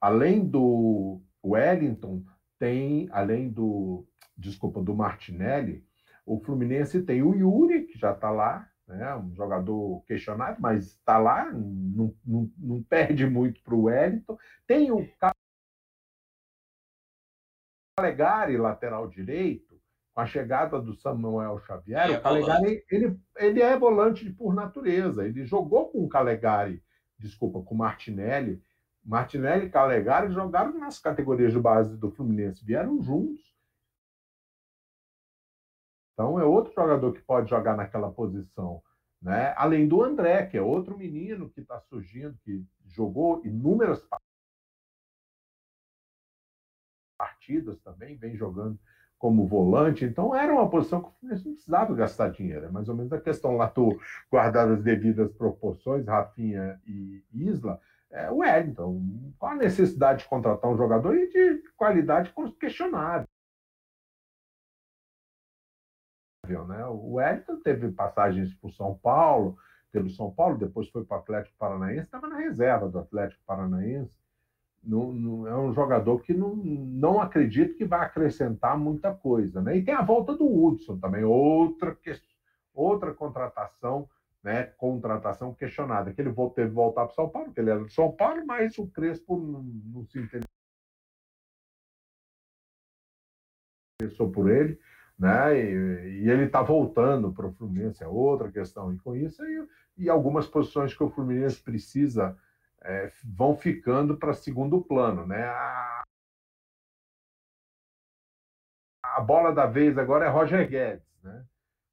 além do Wellington, tem, além do, desculpa, do Martinelli, o Fluminense tem o Yuri, que já está lá, né? um jogador questionado, mas está lá, não, não, não, perde muito para o Wellington. Tem o Calegari, lateral direito, com a chegada do Samuel Xavier. É o Calegari ele, ele é volante por natureza. Ele jogou com o Calegari, desculpa, com o Martinelli. Martinelli e Calegari jogaram nas categorias de base do Fluminense, vieram juntos. Então é outro jogador que pode jogar naquela posição. Né? Além do André, que é outro menino que está surgindo, que jogou inúmeras partidas também, vem jogando como volante. Então era uma posição que o Fluminense não precisava gastar dinheiro. É mais ou menos a questão lá, estou guardado as devidas proporções, Rafinha e Isla. É, o Wellington, qual a necessidade de contratar um jogador e de qualidade questionável? Né? O Wellington teve passagens por São Paulo, pelo São Paulo, depois foi para o Atlético Paranaense, estava na reserva do Atlético Paranaense. Não, não, é um jogador que não, não acredito que vai acrescentar muita coisa. Né? E tem a volta do Hudson também, outra, outra contratação, né? contratação questionada, que ele teve que voltar para São Paulo, porque ele era de São Paulo, mas o Crespo não, não se interessou por ele né? E, e ele está voltando para o Fluminense, é outra questão. E com isso, e, e algumas posições que o Fluminense precisa é, vão ficando para segundo plano, né? A, a, bola da vez agora é Roger Guedes, né?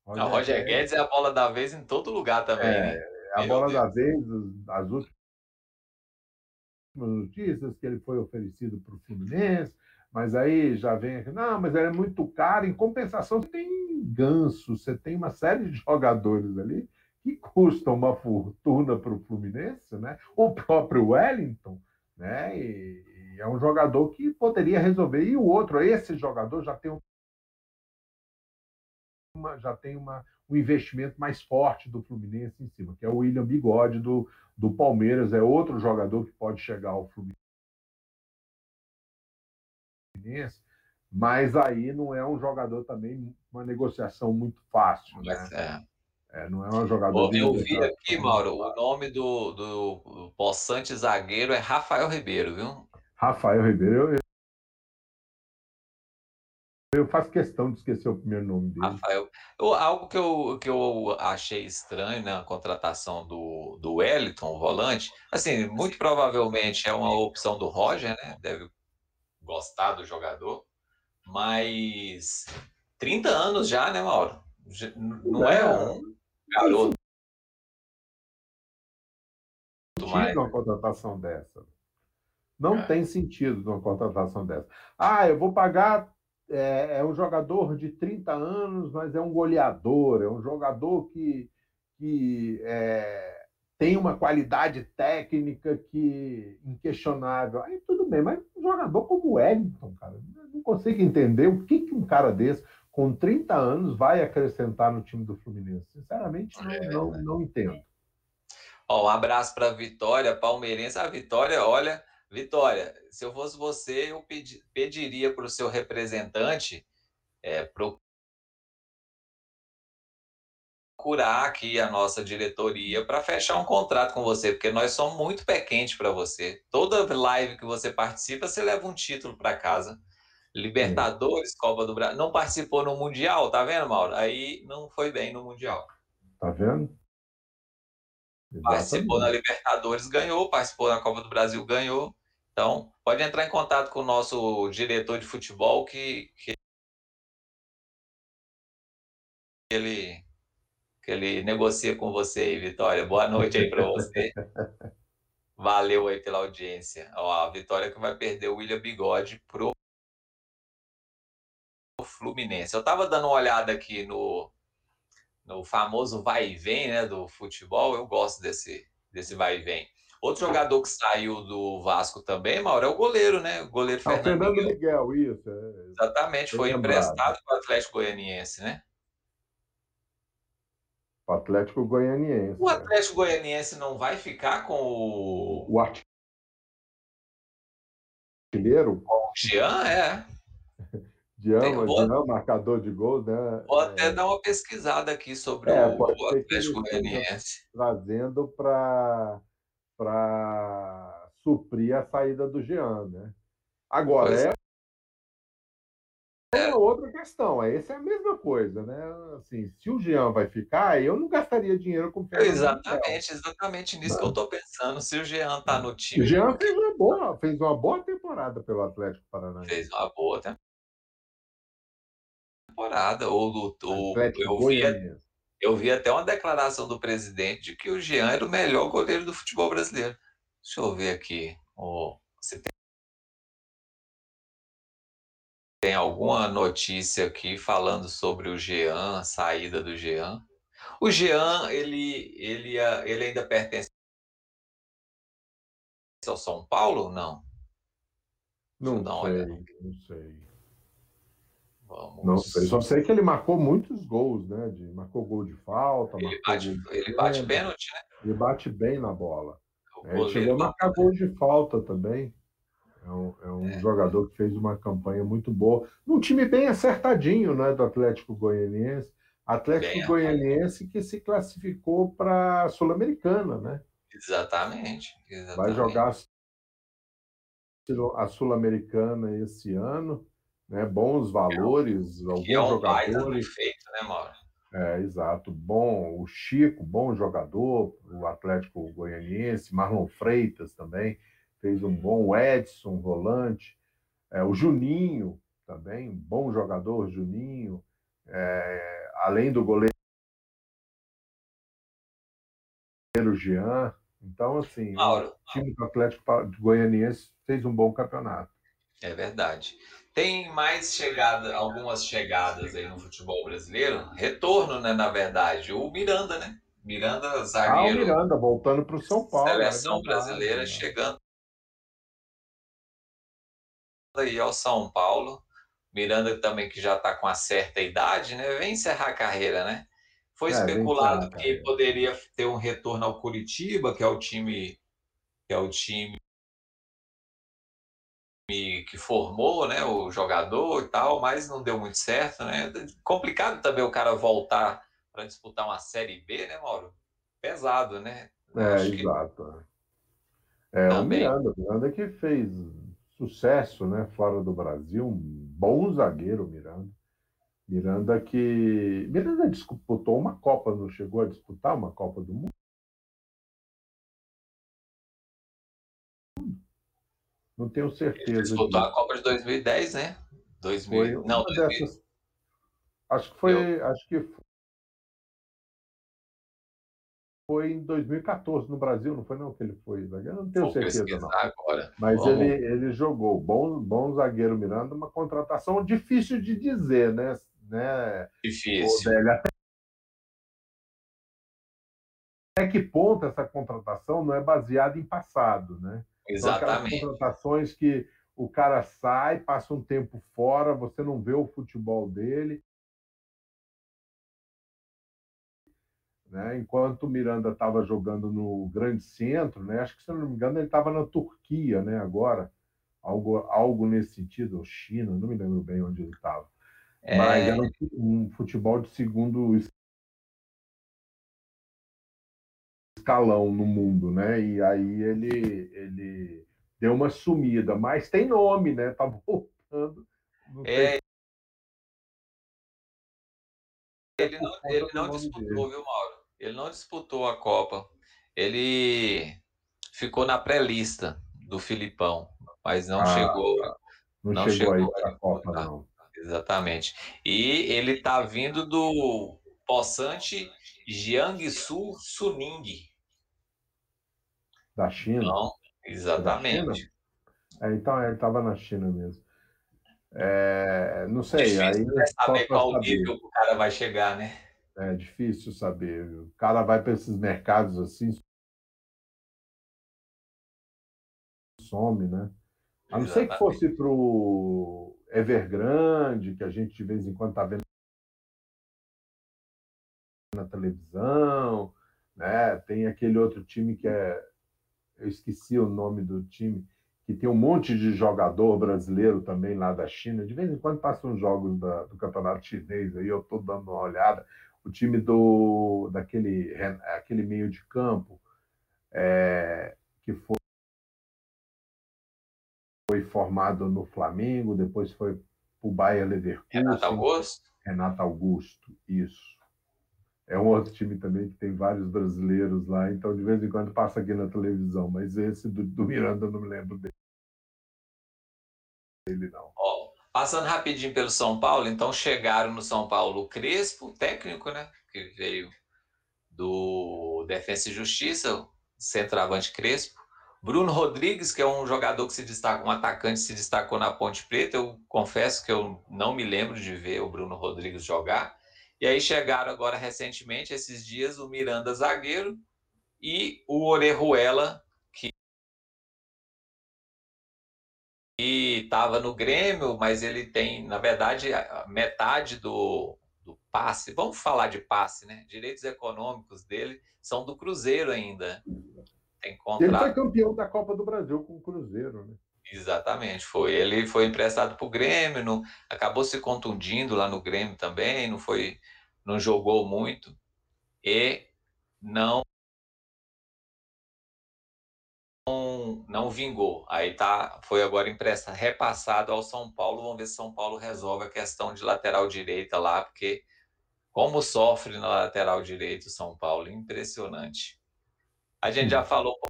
Roger, Roger Guedes, é a bola da vez em todo lugar também, é, né? A bola Deus. da vez, as últimas notícias que ele foi oferecido para o Fluminense, mas aí já vem aqui, não, mas é muito caro. Em compensação, você tem ganso, você tem uma série de jogadores ali que custam uma fortuna para o Fluminense, né? O próprio Wellington, né? E, e, é um jogador que poderia resolver. E o outro, esse jogador já tem uma, já tem uma, um investimento mais forte do Fluminense em cima, que é o William Bigode do, do Palmeiras, é outro jogador que pode chegar ao Fluminense mas aí não é um jogador também, uma negociação muito fácil. Né? É. É, não é um jogador. eu vi aqui, Mauro, o nome do, do, do possante zagueiro é Rafael Ribeiro, viu? Rafael Ribeiro, eu, eu faço questão de esquecer o primeiro nome dele. Rafael. Eu, algo que eu, que eu achei estranho na contratação do, do Wellington, o volante, assim, muito provavelmente é uma opção do Roger, né? Deve gostar do jogador, mas 30 anos já, né, Mauro? Não é, um garoto. Mais. uma contratação dessa. Não é. tem sentido uma contratação dessa. Ah, eu vou pagar. É, é, um jogador de 30 anos, mas é um goleador, é um jogador que, que é, tem uma qualidade técnica que inquestionável. Aí tudo bem, mas um jogador como o Wellington, cara, não consigo entender o que, que um cara desse, com 30 anos, vai acrescentar no time do Fluminense? Sinceramente, não, é, não, não entendo. Ó, um abraço para a Vitória, palmeirense. A Vitória, olha, Vitória, se eu fosse você, eu pedi, pediria para o seu representante é, procurar aqui a nossa diretoria para fechar um contrato com você, porque nós somos muito pé quente para você. Toda live que você participa, você leva um título para casa. Libertadores, Copa do Brasil. Não participou no Mundial, tá vendo, Mauro? Aí não foi bem no Mundial. Tá vendo? Participou na Libertadores, ganhou. Participou na Copa do Brasil, ganhou. Então, pode entrar em contato com o nosso diretor de futebol que, que ele, que ele negocia com você aí, Vitória. Boa noite aí para você. Valeu aí pela audiência. Ó, a Vitória que vai perder o William Bigode pro Fluminense. Eu estava dando uma olhada aqui no, no famoso vai e vem né, do futebol. Eu gosto desse, desse vai e vem. Outro jogador que saiu do Vasco também, Mauro, é o goleiro, né? O goleiro ah, Fernando, Fernando Miguel. Miguel. isso. É... Exatamente, foi emprestado para o Atlético Goianiense, né? O Atlético Goianiense. O é. Atlético Goianiense não vai ficar com o. O artilheiro? Com o Jean, é. Jean, vou... Jean, marcador de gol, né? Vou até é... dar uma pesquisada aqui sobre é, o, o Atlético Goianiense. Trazendo para suprir a saída do Jean, né? Agora, pois é é outra questão. Essa é a mesma coisa, né? Assim, se o Jean vai ficar, eu não gastaria dinheiro com o Fernando Exatamente, exatamente nisso que eu estou pensando. Se o Jean está no time. O Jean fez uma boa, fez uma boa temporada pelo Atlético Paranaense. Fez uma boa temporada. Ou do, ou, eu, vi, eu vi até uma declaração do presidente de que o Jean era o melhor goleiro do futebol brasileiro. Deixa eu ver aqui. Oh, você tem tem alguma notícia aqui falando sobre o Jean, a saída do Jean? O Jean, ele, ele, ele ainda pertence ao São Paulo? Não. Não sei, não sei. Vamos... Não sei, só sei que ele marcou muitos gols, né? De, marcou gol de falta. Ele bate, ele bate pênalti, né? Ele bate bem na bola. É, ele chegou a marcar gol de falta também. É um, é um é. jogador que fez uma campanha muito boa. Num time bem acertadinho né, do Atlético Goianiense. Atlético bem, Goianiense que se classificou para a Sul-Americana, né? Exatamente, exatamente. Vai jogar a Sul-Americana esse ano, né? Bons valores, é, alguns é um jogadores. Feito, né, Mauro? É, exato. Bom, o Chico, bom jogador, o Atlético Goianiense, Marlon Freitas também fez um bom Edson, volante, é, o Juninho também, um bom jogador, Juninho, é, além do goleiro Jean. Então, assim, Mauro, o time do Atlético Goianiense fez um bom campeonato. É verdade. Tem mais chegada, algumas chegadas aí no futebol brasileiro. Retorno, né, na verdade. O Miranda, né? Miranda, zagueiro. Ah, o Miranda, voltando para o São Paulo. Seleção é brasileira né? chegando aí ao São Paulo. Miranda também que já está com uma certa idade, né? Vem encerrar a carreira, né? Foi é, especulado que poderia ter um retorno ao Curitiba, que é o time que é o time que formou, né, o jogador e tal, mas não deu muito certo, né? Complicado também o cara voltar para disputar uma série B, né, Mauro? Pesado, né? É, exato. É, também. o Miranda, o Miranda que fez sucesso né, fora do Brasil, um bom zagueiro, Miranda. Miranda que. Miranda disputou uma Copa, não chegou a disputar uma Copa do Mundo? Não tenho certeza. Ele disputou a Copa de 2010, né? 2000... Não, 2000... Dessas... Acho que foi. Eu... Acho que foi em 2014 no Brasil, não foi não que ele foi zagueiro? Não tenho Vou certeza não. Agora. Mas ele, ele jogou. Bom, bom zagueiro Miranda, uma contratação difícil de dizer, né? né difícil. Até que ponto essa contratação não é baseada em passado, né? Exatamente. São contratações que o cara sai, passa um tempo fora, você não vê o futebol dele. Né? Enquanto o Miranda estava jogando no Grande Centro, né? acho que se não me engano ele estava na Turquia, né? Agora algo, algo nesse sentido, ou China, não me lembro bem onde ele estava. É... Mas era um futebol de segundo escalão no mundo, né? E aí ele, ele deu uma sumida, mas tem nome, né? Tá voltando. É... Ele não, ele não disputou, viu, Mauro? Ele não disputou a Copa. Ele ficou na pré-lista do Filipão, mas não ah, chegou. Não, não chegou, chegou a Copa, não. Exatamente. E ele está vindo do possante Jiangsu Suning. Da China? Não, exatamente. China? É, então, ele estava na China mesmo. É, não sei. Difícil aí né, saber qual saber. nível o cara vai chegar, né? É difícil saber. O cara vai para esses mercados assim, some, né? A não ser que fosse para o Evergrande, que a gente de vez em quando está vendo na televisão, né? Tem aquele outro time que é, eu esqueci o nome do time, que tem um monte de jogador brasileiro também lá da China. De vez em quando passam jogos da, do campeonato chinês aí, eu estou dando uma olhada. O time do daquele aquele meio de campo é, que foi foi formado no Flamengo, depois foi para o Bayer Leverkusen. Renato Augusto? Renato Augusto, isso. É um outro time também que tem vários brasileiros lá, então de vez em quando passa aqui na televisão, mas esse do, do Miranda eu não me lembro dele, não. Oh, passando rapidinho pelo São Paulo, então chegaram no São Paulo o Crespo, técnico, né? Que veio do Defensa e Justiça, centroavante Crespo. Bruno Rodrigues, que é um jogador que se destaca, um atacante se destacou na Ponte Preta. Eu confesso que eu não me lembro de ver o Bruno Rodrigues jogar. E aí chegaram agora recentemente, esses dias, o Miranda zagueiro e o Orejuela, que estava no Grêmio, mas ele tem, na verdade, metade do, do passe. Vamos falar de passe, né? Direitos econômicos dele são do Cruzeiro ainda. Tem contrato. Ele foi campeão da Copa do Brasil com o Cruzeiro, né? Exatamente, foi. Ele foi emprestado para o Grêmio, não, acabou se contundindo lá no Grêmio também, não foi, não jogou muito e não não, não vingou. Aí tá, foi agora emprestado, repassado ao São Paulo. Vamos ver se São Paulo resolve a questão de lateral direita lá, porque como sofre na lateral direita o São Paulo, impressionante. A gente já falou um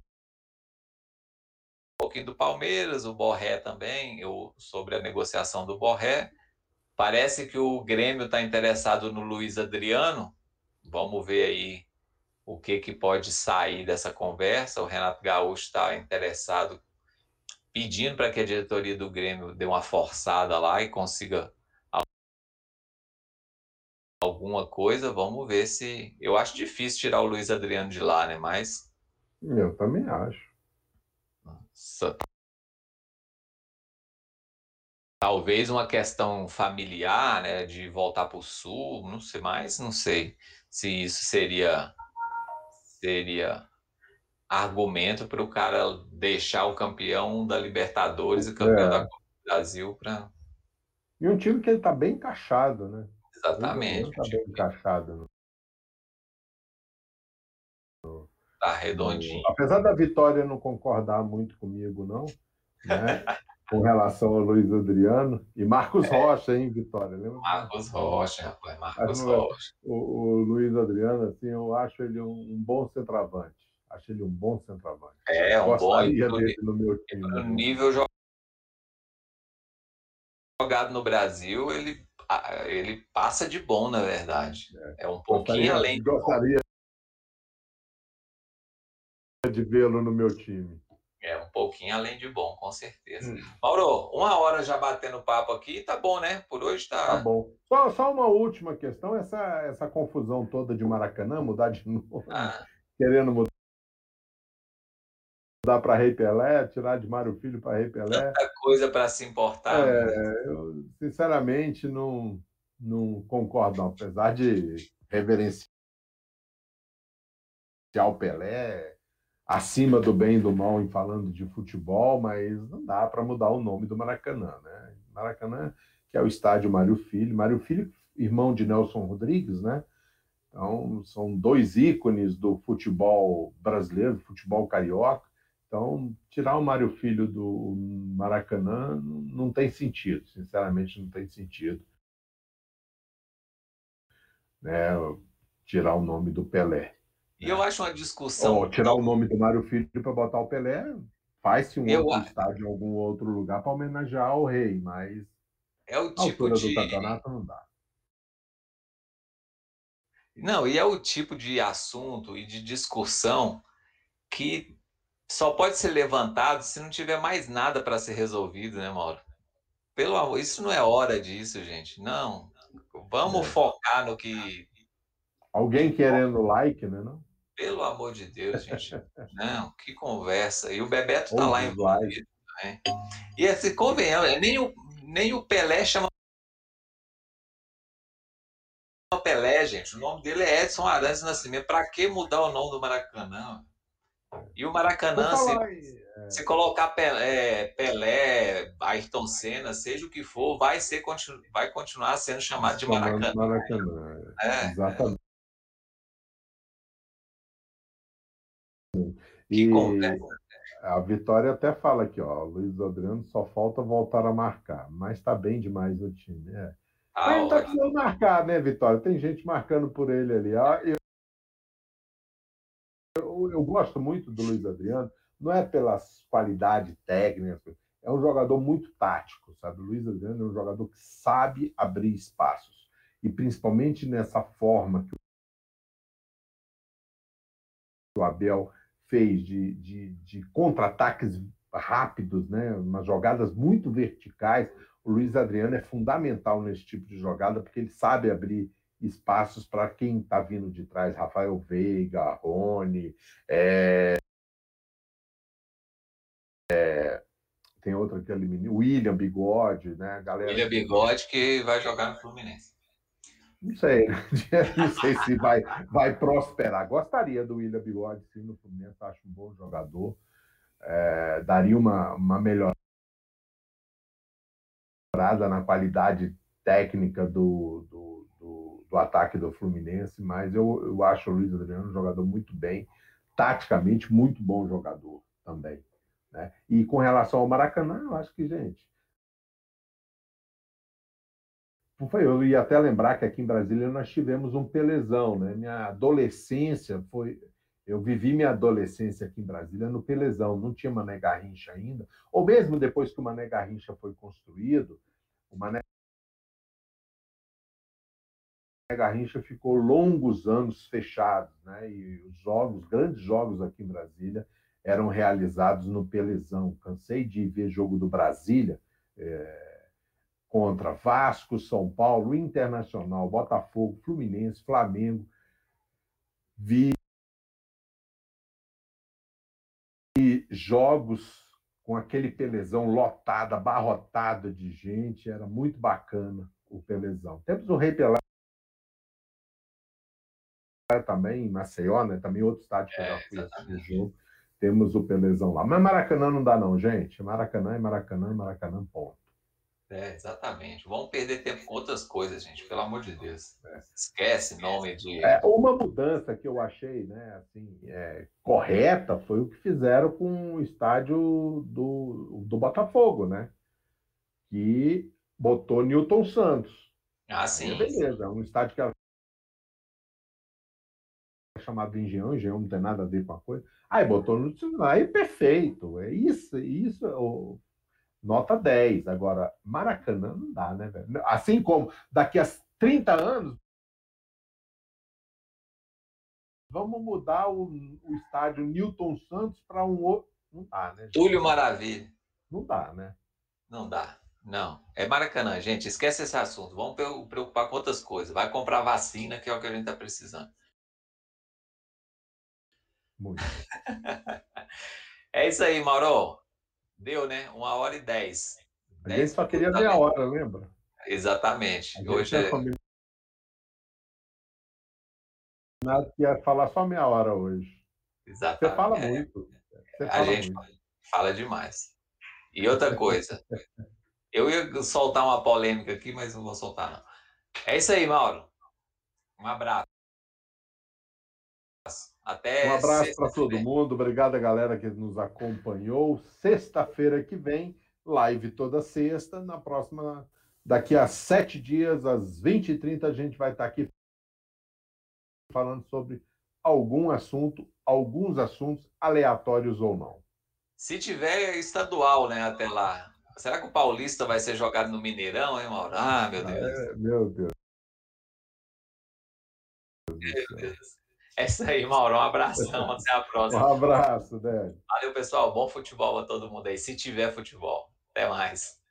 pouquinho do Palmeiras, o Borré também, eu, sobre a negociação do Borré. Parece que o Grêmio está interessado no Luiz Adriano. Vamos ver aí o que, que pode sair dessa conversa. O Renato Gaúcho está interessado, pedindo para que a diretoria do Grêmio dê uma forçada lá e consiga alguma coisa. Vamos ver se. Eu acho difícil tirar o Luiz Adriano de lá, né? Mas eu também acho. Nossa. Talvez uma questão familiar, né, de voltar para o sul, não sei mais, não sei se isso seria seria argumento para o cara deixar o campeão da Libertadores e campeão é. da Copa do Brasil para e um time que ele está bem encaixado, né? Exatamente. Está bem encaixado. Né? Tá redondinho. Apesar da Vitória não concordar muito comigo, não, né? com relação ao Luiz Adriano e Marcos é. Rocha, hein, Vitória? Lembra? Marcos Rocha, rapaz, Marcos Rocha. O, o, Luiz Adriano, assim, eu acho ele um, um, bom centroavante. Acho ele um bom centroavante. É, um Gostaria bom. Dele no meu time. No nível jogado no Brasil, ele, ele passa de bom, na verdade. É, é um pouquinho gostaria, além. Gostaria de vê-lo no meu time. É, um pouquinho além de bom, com certeza. Hum. Mauro, uma hora já batendo papo aqui, tá bom, né? Por hoje tá. Tá bom. Só, só uma última questão: essa, essa confusão toda de Maracanã, mudar de novo, ah. querendo mudar para Rei Pelé, tirar de Mário Filho para Rei Pelé. Tanta coisa para se importar. É, né? eu, sinceramente, não, não concordo, não, apesar de reverenciar o Pelé acima do bem e do mal em falando de futebol, mas não dá para mudar o nome do Maracanã, né? Maracanã, que é o estádio Mário Filho, Mário Filho, irmão de Nelson Rodrigues, né? Então, são dois ícones do futebol brasileiro, do futebol carioca. Então, tirar o Mário Filho do Maracanã não tem sentido, sinceramente não tem sentido. Né? Tirar o nome do Pelé. E eu acho uma discussão. Ou tirar o nome do Mário Filho para botar o Pelé, faz-se um eu... outro estádio em algum outro lugar para homenagear o rei, mas é o tipo a de... do campeonato não dá. Não, e é o tipo de assunto e de discussão que só pode ser levantado se não tiver mais nada para ser resolvido, né, Mauro? Pelo amor, isso não é hora disso, gente. Não. Vamos é. focar no que. Alguém querendo like, né? Não? Pelo amor de Deus, gente. Não, que conversa. E o Bebeto tá lá envolvido. Né? E assim, convenhamos, nem o, nem o Pelé chama Pelé, gente. O nome dele é Edson Arantes Nascimento. Para que mudar o nome do Maracanã? E o Maracanã, se, é... se, colocar Pelé, Pelé, Ayrton Senna, seja o que for, vai, ser, vai continuar sendo chamado de Maracanã. Maracanã. É, Exatamente. E a Vitória até fala aqui, ó, Luiz Adriano só falta voltar a marcar, mas está bem demais o time. É. Ah, mas está precisando marcar, né, Vitória? Tem gente marcando por ele ali. Ah, eu, eu, eu, gosto muito do Luiz Adriano, não é pelas qualidades técnicas, é um jogador muito tático, sabe? O Luiz Adriano é um jogador que sabe abrir espaços. E principalmente nessa forma que o Abel fez de, de, de contra-ataques rápidos, né? umas jogadas muito verticais. O Luiz Adriano é fundamental nesse tipo de jogada, porque ele sabe abrir espaços para quem está vindo de trás, Rafael Veiga, Rony, é... É... tem outro menino, William Bigode, né, galera? William Bigode que vai jogar no Fluminense. Não sei, não sei se vai, vai prosperar. Gostaria do William Bigode, sim, no Fluminense, acho um bom jogador. É, daria uma, uma melhorada na qualidade técnica do, do, do, do, ataque do Fluminense, mas eu, eu acho o Luiz Adriano um jogador muito bem, taticamente, muito bom jogador também. Né? E com relação ao Maracanã, eu acho que, gente, eu ia até lembrar que aqui em Brasília nós tivemos um pelezão, né? Minha adolescência foi. Eu vivi minha adolescência aqui em Brasília no Pelezão, não tinha Mané Garrincha ainda, ou mesmo depois que o Mané Garrincha foi construído, o Mané Garrincha ficou longos anos fechados, né? E os jogos, grandes jogos aqui em Brasília, eram realizados no Pelezão. Cansei de ver jogo do Brasília. É contra Vasco, São Paulo, Internacional, Botafogo, Fluminense, Flamengo. Vi jogos com aquele pelezão lotado, abarrotado de gente, era muito bacana o pelezão. Temos o Rei Pelé também, em Maceió, né? também outro estádio que eu já fui o jogo. Temos o pelezão lá. Mas Maracanã não dá não, gente. Maracanã é Maracanã, é Maracanã, ponto. É, exatamente. Vamos perder tempo com outras coisas, gente, pelo amor de Deus. É. Esquece nome de. É, uma mudança que eu achei né, assim, é, correta foi o que fizeram com o estádio do, do Botafogo, né? Que botou Newton Santos. Ah, sim. É beleza, é um estádio que era chamado Engenhão, Engenhão não tem nada a ver com a coisa. Aí botou no. Aí perfeito. É isso, isso nota 10. Agora, Maracanã não dá, né, velho? Assim como daqui a 30 anos, vamos mudar o, o estádio Newton Santos para um outro. Não dá, né? Gente? Túlio Maravilha. Não dá, né? Não dá. Não. É Maracanã, gente. Esquece esse assunto. Vamos preocupar com outras coisas. Vai comprar vacina, que é o que a gente está precisando. Muito. é isso aí, Mauro. Deu, né? Uma hora e dez. A gente só queria meia hora, lembra? Exatamente. Hoje é... Nada que ia falar só meia hora hoje. Exatamente. Você fala muito. Você a fala gente muito. fala demais. E outra coisa, eu ia soltar uma polêmica aqui, mas não vou soltar, não. É isso aí, Mauro. Um abraço. Até um abraço para todo mundo. Obrigado a galera que nos acompanhou. Sexta-feira que vem, live toda sexta. Na próxima, daqui a sete dias, às 20h30, a gente vai estar aqui falando sobre algum assunto, alguns assuntos aleatórios ou não. Se tiver estadual, né, até lá. Será que o Paulista vai ser jogado no Mineirão, hein, Mauro? Ah, meu Deus. É, meu Deus. Meu Deus. É isso aí, Mauro. Um abração. Até a próxima. Um abraço, Débora. Valeu, pessoal. Bom futebol a todo mundo aí, se tiver futebol. Até mais.